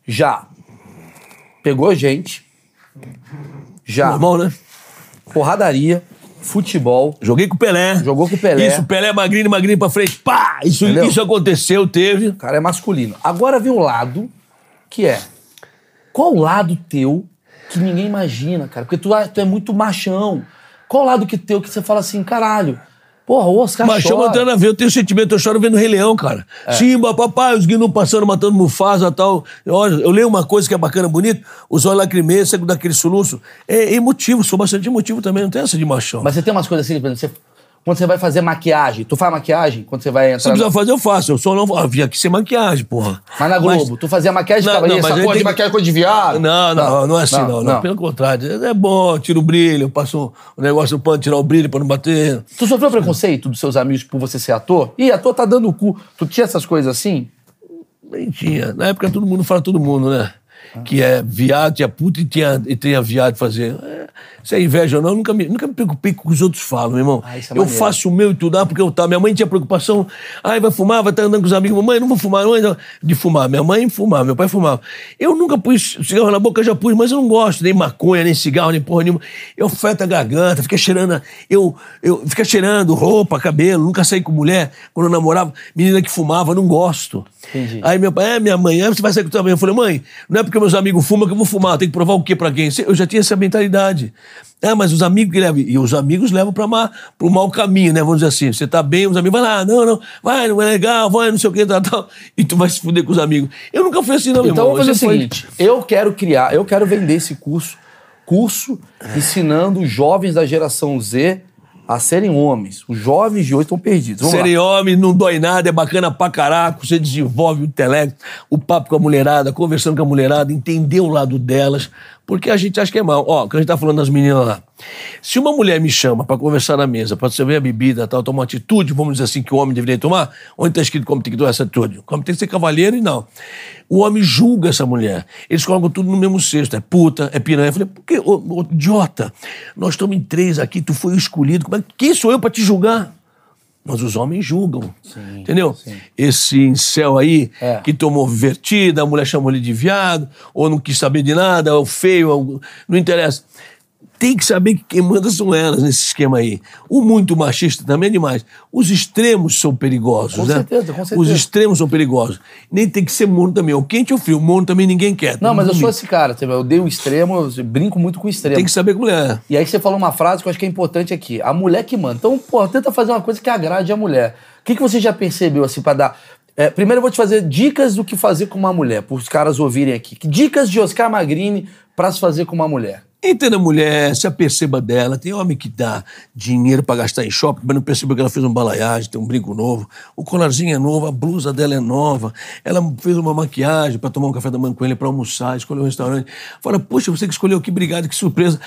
já pegou gente, já Normal, né? porradaria, futebol, Joguei com o Pelé. Jogou com o Pelé. Isso, Pelé magrinho, magrinho pra frente. Pá! Isso, Entendeu? isso aconteceu, teve. o cara é masculino. Agora vem um lado que é. Qual o lado teu que ninguém imagina, cara? Porque tu, tu é muito machão. Qual o lado que teu que você fala assim, caralho? Porra, o Oscar Mas chama chora. na ver, eu tenho sentimento, eu choro vendo Rei Leão, cara. É. Simba, papai, os guinos passando, matando Mufasa e tal. Olha, eu leio uma coisa que é bacana, bonito, os olhos lacrimeiros, daquele soluço. É emotivo, sou bastante emotivo também, não tem essa de machão. Mas você tem umas coisas assim, por exemplo, você- quando você vai fazer maquiagem, tu faz maquiagem? Quando você vai Se entrar. precisar no- fazer, eu faço. Eu só não ah, vim aqui sem maquiagem, porra. Mas na Globo, tu fazia maquiagem Não, ficava não, mas essa porra tem de que- maquiagem coisa de viado. Não, não, não, é assim, não, não, não. Pelo contrário. É bom, tira o brilho, eu passo um, negócio no pano, tirar o brilho pra não bater. Tu sofreu preconceito dos seus amigos por você ser ator? Ih, ator tá dando o cu. Tu tinha essas coisas assim? Nem tinha. Na época todo mundo fala todo mundo, né? Que é viado, tinha puta e tinha, e tinha viado fazer. É, se é inveja ou não, eu nunca me, nunca me preocupei com o que os outros falam, meu irmão. Ah, é eu maneiro. faço o meu e tudo, ah, porque eu tá. Minha mãe tinha preocupação. Ai, vai fumar, vai estar andando com os amigos. Mamãe, não vou fumar, não, não. De fumar. Minha mãe fumava, meu pai fumava. Eu nunca pus cigarro na boca, eu já pus, mas eu não gosto, nem maconha, nem cigarro, nem porra nenhuma. Eu feto a garganta, fica cheirando. Eu, eu fica cheirando roupa, cabelo, nunca saí com mulher. Quando eu namorava, menina que fumava, não gosto. Entendi. Aí meu pai, é, minha mãe, é, você vai sair com tua mãe. Eu falei, mãe, não é porque meus amigos fumam que eu vou fumar, tem que provar o quê pra quem? Eu já tinha essa mentalidade. Ah, mas os amigos que levam, e os amigos levam má, pro mau caminho, né? Vamos dizer assim, você tá bem, os amigos vão lá, não, não, vai, não é legal, vai, não sei o que, tal, tal. E tu vai se fuder com os amigos. Eu nunca fui assim, não, meu Então irmão. vamos fazer o Você foi- seguinte: eu quero criar, eu quero vender esse curso curso ensinando os jovens da geração Z a serem homens. Os jovens de hoje estão perdidos. Vamos lá. Serem homem não dói nada, é bacana pra caraca, você desenvolve o intelecto, o papo com a mulherada, conversando com a mulherada, entender o lado delas, porque a gente acha que é mal. Ó, quando a gente tá falando das meninas lá, se uma mulher me chama pra conversar na mesa, pra servir a bebida, tal, tomar uma atitude, vamos dizer assim, que o homem deveria tomar, onde tá escrito como tem que tomar essa atitude? Como tem que ser cavalheiro e não. O homem julga essa mulher. Eles colocam tudo no mesmo cesto. É puta, é piranha. Eu falei, por que, ô, ô, idiota? Nós estamos em três aqui, tu foi o escolhido. Como é, quem sou eu pra te julgar? Mas os homens julgam. entendeu? Esse incel aí, É. que tomou vertida, a mulher chamou ele de viado, ou não quis saber de nada, ou feio, ou- não interessa. Tem que saber que quem manda são elas nesse esquema aí. O muito machista também é demais. Os extremos são perigosos, Com né? certeza, com certeza. Os extremos são perigosos. Nem tem que ser morno também. O quente ou frio. Morno também ninguém quer. Não, mas eu sou Tem esse cara, eu dei o extremo, eu brinco muito com o extremo. que saber como é. E aí você falou uma frase que eu acho que é importante aqui. A mulher que manda. Então, pô, tenta fazer uma coisa que agrade a mulher. O que, que você já percebeu, assim, pra dar... É, primeiro eu vou te fazer dicas do que fazer com uma mulher, para os caras ouvirem aqui. Dicas de Oscar Magrini pra se fazer com uma mulher. Entenda a mulher, se aperceba dela. Tem homem que dá dinheiro pra gastar em shopping, mas não percebeu que ela fez uma balaiagem, tem um brinco novo. O colarzinho é novo, a blusa dela é nova. Ela fez uma maquiagem pra tomar um café da manhã com ele, pra almoçar, escolheu um restaurante. Fala, poxa, você que escolheu, que obrigado, que surpresa.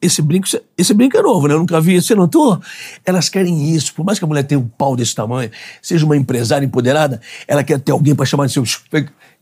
Esse brinco, esse brinco é novo, né? Eu nunca vi. Você notou? Elas querem isso. Por mais que a mulher tenha um pau desse tamanho, seja uma empresária empoderada, ela quer ter alguém pra chamar de seu.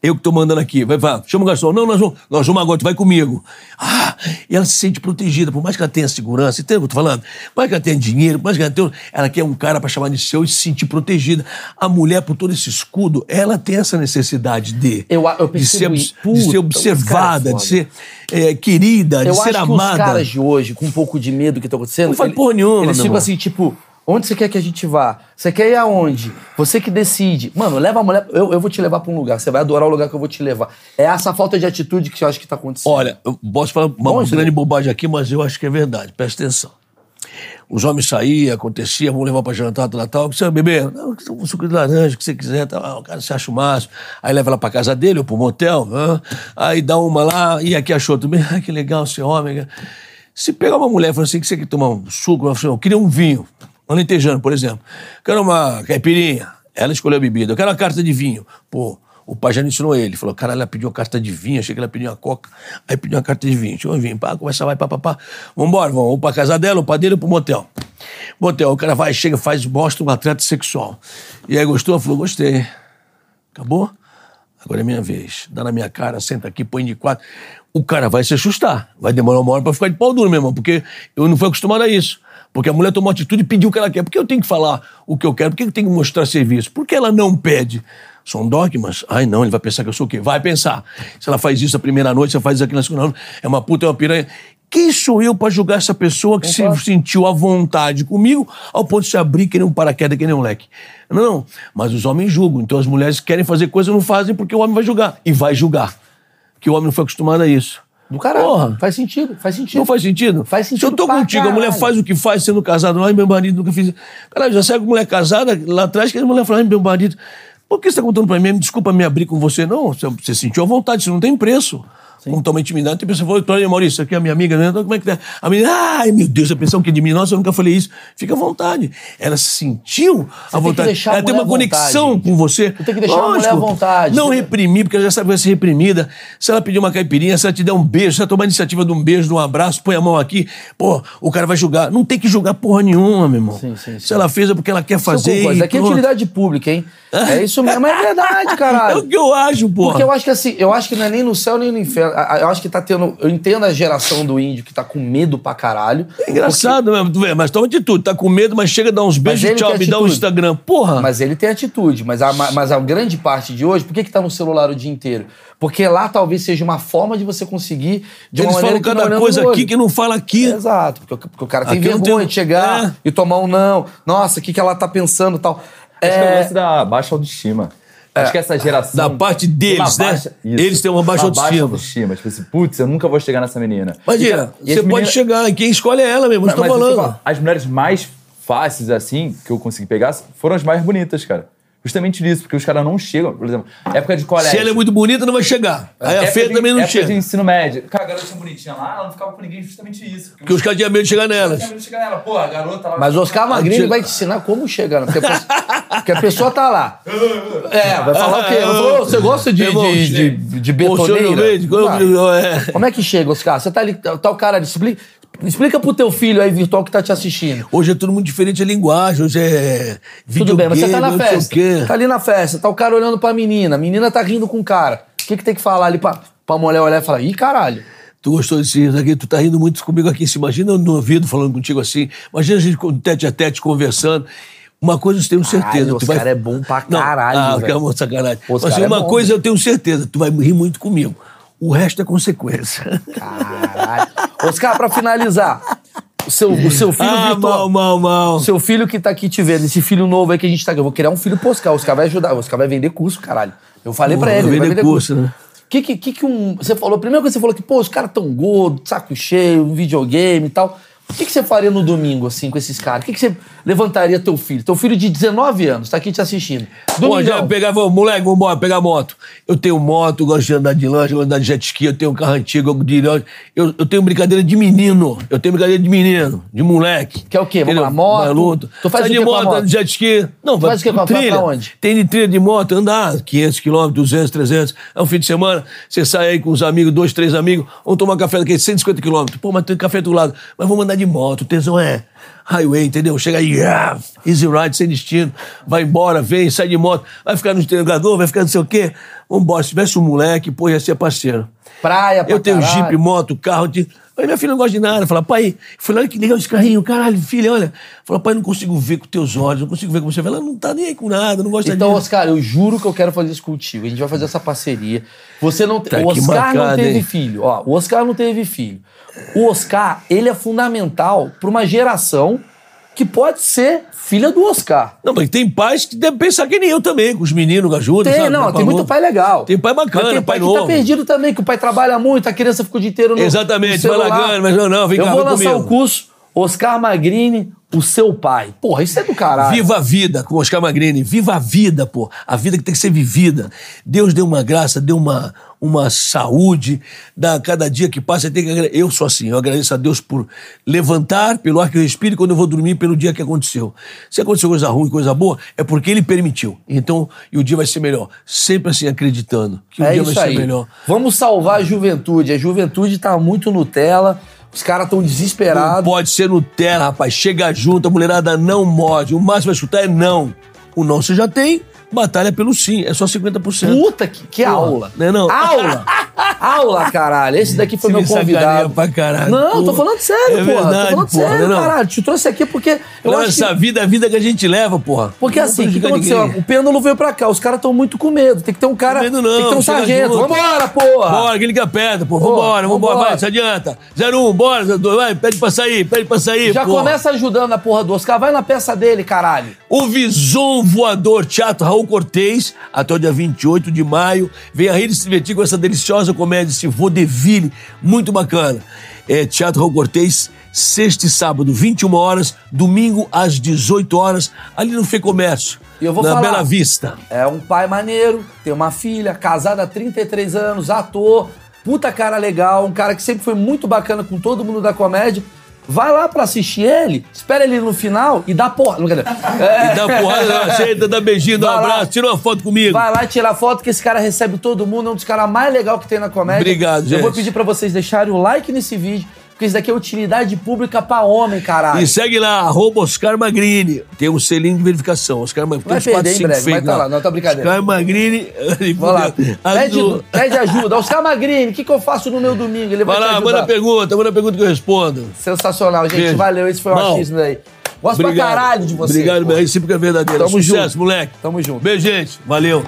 Eu que tô mandando aqui. Vai, vai, chama o garçom. Não, nós vamos, nós vamos agora, tu vai comigo. Ah, e ela se sente protegida. Por mais que ela tenha segurança, entende o que eu tô falando? Por mais que ela tenha dinheiro, por mais que ela tenha. Ela quer um cara pra chamar de seu e se sentir protegida. A mulher, por todo esse escudo, ela tem essa necessidade de. Eu eu de ser, isso. de ser Puta, observada, de ser é, querida, de Eu ser acho amada. que os caras de hoje, com um pouco de medo que tá acontecendo... Não faz ele- porra nenhuma, Eles ficam assim, tipo... Onde você quer que a gente vá? Você quer ir aonde? Você que decide. Mano, leva a mulher... Eu, eu vou te levar pra um lugar. Você vai adorar o lugar que eu vou te levar. É essa falta de atitude que você acha que tá acontecendo. Olha, eu posso falar uma Bom, grande gente. bobagem aqui, mas eu acho que é verdade. Presta atenção. Os homens saíam, acontecia, vamos levar pra jantar, tal, tal. O que você vai beber? Não, um suco de laranja, o que você quiser. Ah, o cara se acha o máximo. Aí leva ela pra casa dele ou pro motel. hã? Aí dá uma lá, e aqui achou também. Ai, que legal, ser homem. Se pegar uma mulher e falar assim, que você quer tomar um suco, ela assim, eu queria um vinho. Alentejano, por exemplo. Quero uma caipirinha. Ela escolheu a bebida. Eu quero uma carta de vinho. Pô, o pai já ensinou ele. Falou, caralho, ela pediu uma carta de vinho. Achei que ela pediu uma coca. Aí pediu uma carta de vinho. Deixa eu vinho. Pá, começa, vai, pá, pá, pá. Vambora, vamos. Ou pra casa dela, ou pra dele, ou pro motel. Motel, o cara vai, chega, faz, mostra um atleta sexual. E aí, gostou? Falou, gostei. Acabou? Agora é minha vez. Dá na minha cara, senta aqui, põe de quatro. O cara vai se assustar. Vai demorar uma hora pra ficar de pau duro, meu irmão, porque eu não fui acostumado a isso. Porque a mulher tomou atitude e pediu o que ela quer. Por que eu tenho que falar o que eu quero? Por que eu tenho que mostrar serviço? Por que ela não pede? São dogmas? Ai, não, ele vai pensar que eu sou o quê? Vai pensar. Se ela faz isso a primeira noite, se ela faz isso aqui na segunda noite, é uma puta, é uma piranha. Quem sou eu pra julgar essa pessoa que se sentiu à vontade comigo ao ponto de se abrir que nem um paraquedas, que nem um leque? Não, mas os homens julgam. Então as mulheres querem fazer coisa e não fazem porque o homem vai julgar. E vai julgar. Que o homem não foi acostumado a isso. Do caralho. Porra. Faz sentido, faz sentido. Não faz sentido? Faz Se eu sentido tô contigo, a mulher caralho. faz o que faz sendo casado. Ai, meu marido nunca fez. Caralho, já sai com mulher casada lá atrás que a mulher fala, ai, meu marido. Por que você tá contando pra mim? Desculpa me abrir com você. Não, você, você sentiu a vontade, isso não tem preço. Como toma intimidade, tem pessoa falou, olha, Maurício, isso aqui é a minha amiga, né? Então, como é que tá? A menina, ai, meu Deus, a pensão que é de mim, nossa, eu nunca falei isso. Fica à vontade. Ela se sentiu tem que vontade. deixar a ela tem uma conexão vontade. com você. Você tem que deixar a mulher à vontade. Não Você- reprimir, porque ela já sabe que vai ser reprimida. Se ela pedir uma caipirinha, se ela te der um beijo, se ela tomar a iniciativa de um beijo, de um abraço, põe a mão aqui, pô, o cara vai julgar. Não tem que julgar porra nenhuma, meu irmão. Sim, sim, Se sim. ela fez é porque ela quer fazer. Isso aqui é utilidade pública, hein? É isso mesmo, é verdade, É caralho. o que eu acho, porra. Porque eu acho que assim, eu acho que não é nem no céu nem no inferno. A- a- Eu acho que tá tendo. Eu entendo a geração do índio que tá com medo pra caralho. É engraçado mesmo, tu vê, mas toma atitude, tá com medo, mas chega, dá uns beijos, tchau, me dá um. Instagram. Porra! Mas ele tem atitude. Mas a, mas a grande parte de hoje, por que, que tá no celular o dia inteiro? Porque lá talvez seja uma forma de você conseguir de uma Eles falam cada olhando coisa aqui que não fala aqui. Exato, porque, o- porque o cara tem Aqui vergonha tenho- de chegar É. e tomar um não. Nossa, o que, que ela tá pensando e tal. Acho que é o É, lance da baixa autoestima. Acho que essa geração. Da parte uma deles, né? baixa- Eles têm uma baixa autoestima. autoestima. Tipo assim, putz, eu nunca vou chegar nessa menina. Imagina, E- você pode chegar, quem escolhe é ela mesmo, eu Mas- estou mas isso que eu falando. As mulheres mais fáceis, assim, que eu consegui pegar, foram as mais bonitas, cara. Justamente nisso, porque os caras não chegam, por exemplo, época de colégio. Se ela é muito bonita, não vai chegar. Aí a feia também não época chega. de ensino médio. Cara, a garotinha bonitinha lá, ela não ficava com ninguém justamente isso. Porque os caras tinham medo de chegar nelas. tinha medo de chegar nela. Pô, a garota lá... Mas o Oscar Magrini vai te ensinar como chegar, né? Porque a pessoa, porque a pessoa tá lá. É, vai falar o quê? "Ô, você gosta de, de, de, de betoneira? Como- é. É que chega, Oscar? Você tá ali, tá o cara explica, explica pro teu filho aí virtual que tá te assistindo. Hoje é tudo muito diferente a linguagem, hoje é Tudo bem, mas você tá na não o festa. Tá ali na festa, tá o cara olhando pra menina, a menina tá rindo com o cara. O que, que tem que falar ali pra, pra mulher olhar e falar, ih, caralho. Tu gostou desse aqui? Tu tá rindo muito comigo aqui. Se imagina eu no ouvido falando contigo assim. Imagina a gente com tete a tete conversando. Uma coisa eu tenho certeza. Caralho, tu Oscar é bom pra Não, caralho, Ah, velho. calma, sacanagem. Oscar Mas assim, é uma bom, coisa eu tenho certeza. Tu vai rir muito comigo. O resto é consequência. Caralho. Oscar, pra finalizar, o seu, o seu filho ah, virtual. mal, mal, mal. O seu filho que tá aqui te vendo, esse filho novo aí que a gente tá aqui, eu vou criar um filho pro Oscar. O Oscar vai ajudar, o Oscar vai vender curso, caralho. Eu falei pra Porra, ele, ele vai vender vender curso, curso. né? O que, que, que que um. Você falou, coisa que você falou que, pô, os caras tão gordos, saco cheio, um videogame e tal. O que, que você faria no domingo, assim, com esses caras? O que, que você levantaria teu filho? Teu filho de 19 anos, tá aqui te assistindo. Pô, já Domingão. pegava, moleque, vambora, pegar moto. Eu tenho moto, gosto de andar de lanche, gosto de andar de jet ski, eu tenho um carro antigo, eu, de- eu, eu tenho brincadeira de menino. Eu tenho brincadeira de menino, de moleque. Que é o quê? Vamos lá, moto? Vai luta. Tu faz Sai o de moto, moto? anda de jet ski. Não, Tu faz o quê com trilha. pra onde? Tem de trilha de moto, andar 500 quilômetros, 200, 300. É um fim de semana, você sai aí com os amigos, dois, três amigos, vamos tomar café daqui, 150 quilômetros. Pô, mas tem café do lado. Mas vamos andar de moto, o tesão é highway, entendeu? Chega aí, ah, easy ride, sem destino. Vai embora, vem, sai de moto, vai ficar no entregador, vai ficar não sei o quê. Vambora, se tivesse um moleque, pô, ia ser parceiro. Praia pra Eu tenho caralho. Jeep, moto, carro. De... Aí minha filha não gosta de nada. Fala, pai, fui lá que legal esse carrinho, caralho, filha, olha. Fala, pai, não consigo ver com teus olhos, não consigo ver com você. Ela não tá nem aí com nada, não gosta Então, disso. Oscar, eu juro que eu quero fazer isso contigo. A gente vai fazer essa parceria. Você não Tá o Oscar não marcado, teve hein? filho. Ó, o Oscar não teve filho. O Oscar, ele é fundamental para uma geração que pode ser filha do Oscar. Não, mas tem pais que devem pensar que nem eu também, com os meninos, ajuda, Tem, sabe? não, Pai tem muito novo. pai legal. Tem pai bacana, Mas tem pai pai que tá novo. perdido também, que o pai trabalha muito, a criança fica o dia inteiro no Exatamente, no vai celular. largando, mas não, não, vem Eu cá, vou vem lançar comigo. o curso Oscar Magrini, o seu pai. Porra, isso é do caralho. Viva a vida, com Oscar Magrini. Viva a vida, pô. A vida que tem que ser vivida. Deus deu uma graça, deu uma, uma saúde. Dá, cada dia que passa, tem que Eu sou assim, eu agradeço a Deus por levantar, pelo ar que eu respiro, e quando eu vou dormir, pelo dia que aconteceu. Se aconteceu coisa ruim, coisa boa, é porque Ele permitiu. Então, e o dia vai ser melhor. Sempre assim, acreditando que o É dia isso vai aí. ser melhor. Vamos salvar a juventude. A juventude tá muito Nutella. Os caras estão Não desesperados. pode ser Nutella, rapaz. Chega junto, a mulherada não morde. O máximo a escutar é não. O não você já tem, batalha pelo sim. É só 50%. Puta que, que Porra, aula. né, não? Aula. aula, caralho. Esse daqui foi Você meu convidado. pra caralho. Não, tô Porra. falando sério, É porra. verdade, tô falando porra, sério, né, não? caralho. Te trouxe aqui porque eu acho que... essa vida, a vida que a gente leva, porra. Porque Não assim, o que, que aconteceu? ninguém. O pêndulo veio pra cá, os caras estão muito com medo. Tem que ter um cara. Com medo não, tem que ter um sargento. junto. Vambora, porra! Bora, que aperta, pô. Pô, Vambora, vambora, vambora. vai, se adianta. 01, bora, 02, vai, pede pra sair, pede pra sair, Já porra. começa ajudando a porra do Oscar. Vai na peça dele, caralho. O Vison Voador Teatro Raul Cortez, até o dia 28 de maio. Venha rir e se divertir com essa deliciosa comédia, esse vaudeville, muito bacana. É Teatro Raul Cortez, sexta e sábado, 21 horas, domingo às 18 horas, ali no Fê Comércio, E eu vou na falar. Bela Vista. É um pai maneiro, tem uma filha, casado há 33 anos, ator, puta cara legal, um cara que sempre foi muito bacana com todo mundo da comédia. Vai lá pra assistir ele, espera ele no final e dá porra. Não, é, E dá porrada, aceita, dá beijinho, dá um Vai lá. abraço, tira uma foto comigo. Vai lá tirar foto que esse cara recebe todo mundo, é um dos caras mais legais que tem na comédia. Obrigado, Eu vou gente. pedir pra vocês deixarem o like nesse vídeo, porque isso daqui é utilidade pública pra homem, caralho. E segue lá, arroba Oscar Magrini. Tem um selinho de verificação. Oscar Magrini. Vai tem uns perder quatro, em cinco breve, vai tá lá. Não, tá brincadeira. Oscar Magrini. Vai lá. Pede, pede ajuda. Oscar Magrini, o que, que eu faço no meu domingo? Ele vai, Vai lá, manda pergunta, manda pergunta que eu respondo. Sensacional, gente. Beijo. Valeu, esse foi o achismo daí. Gosto pra caralho de você. Obrigado, minha recíproca verdadeira. Tamo Sucesso, junto. moleque. Tamo junto. Beijo, gente. Valeu.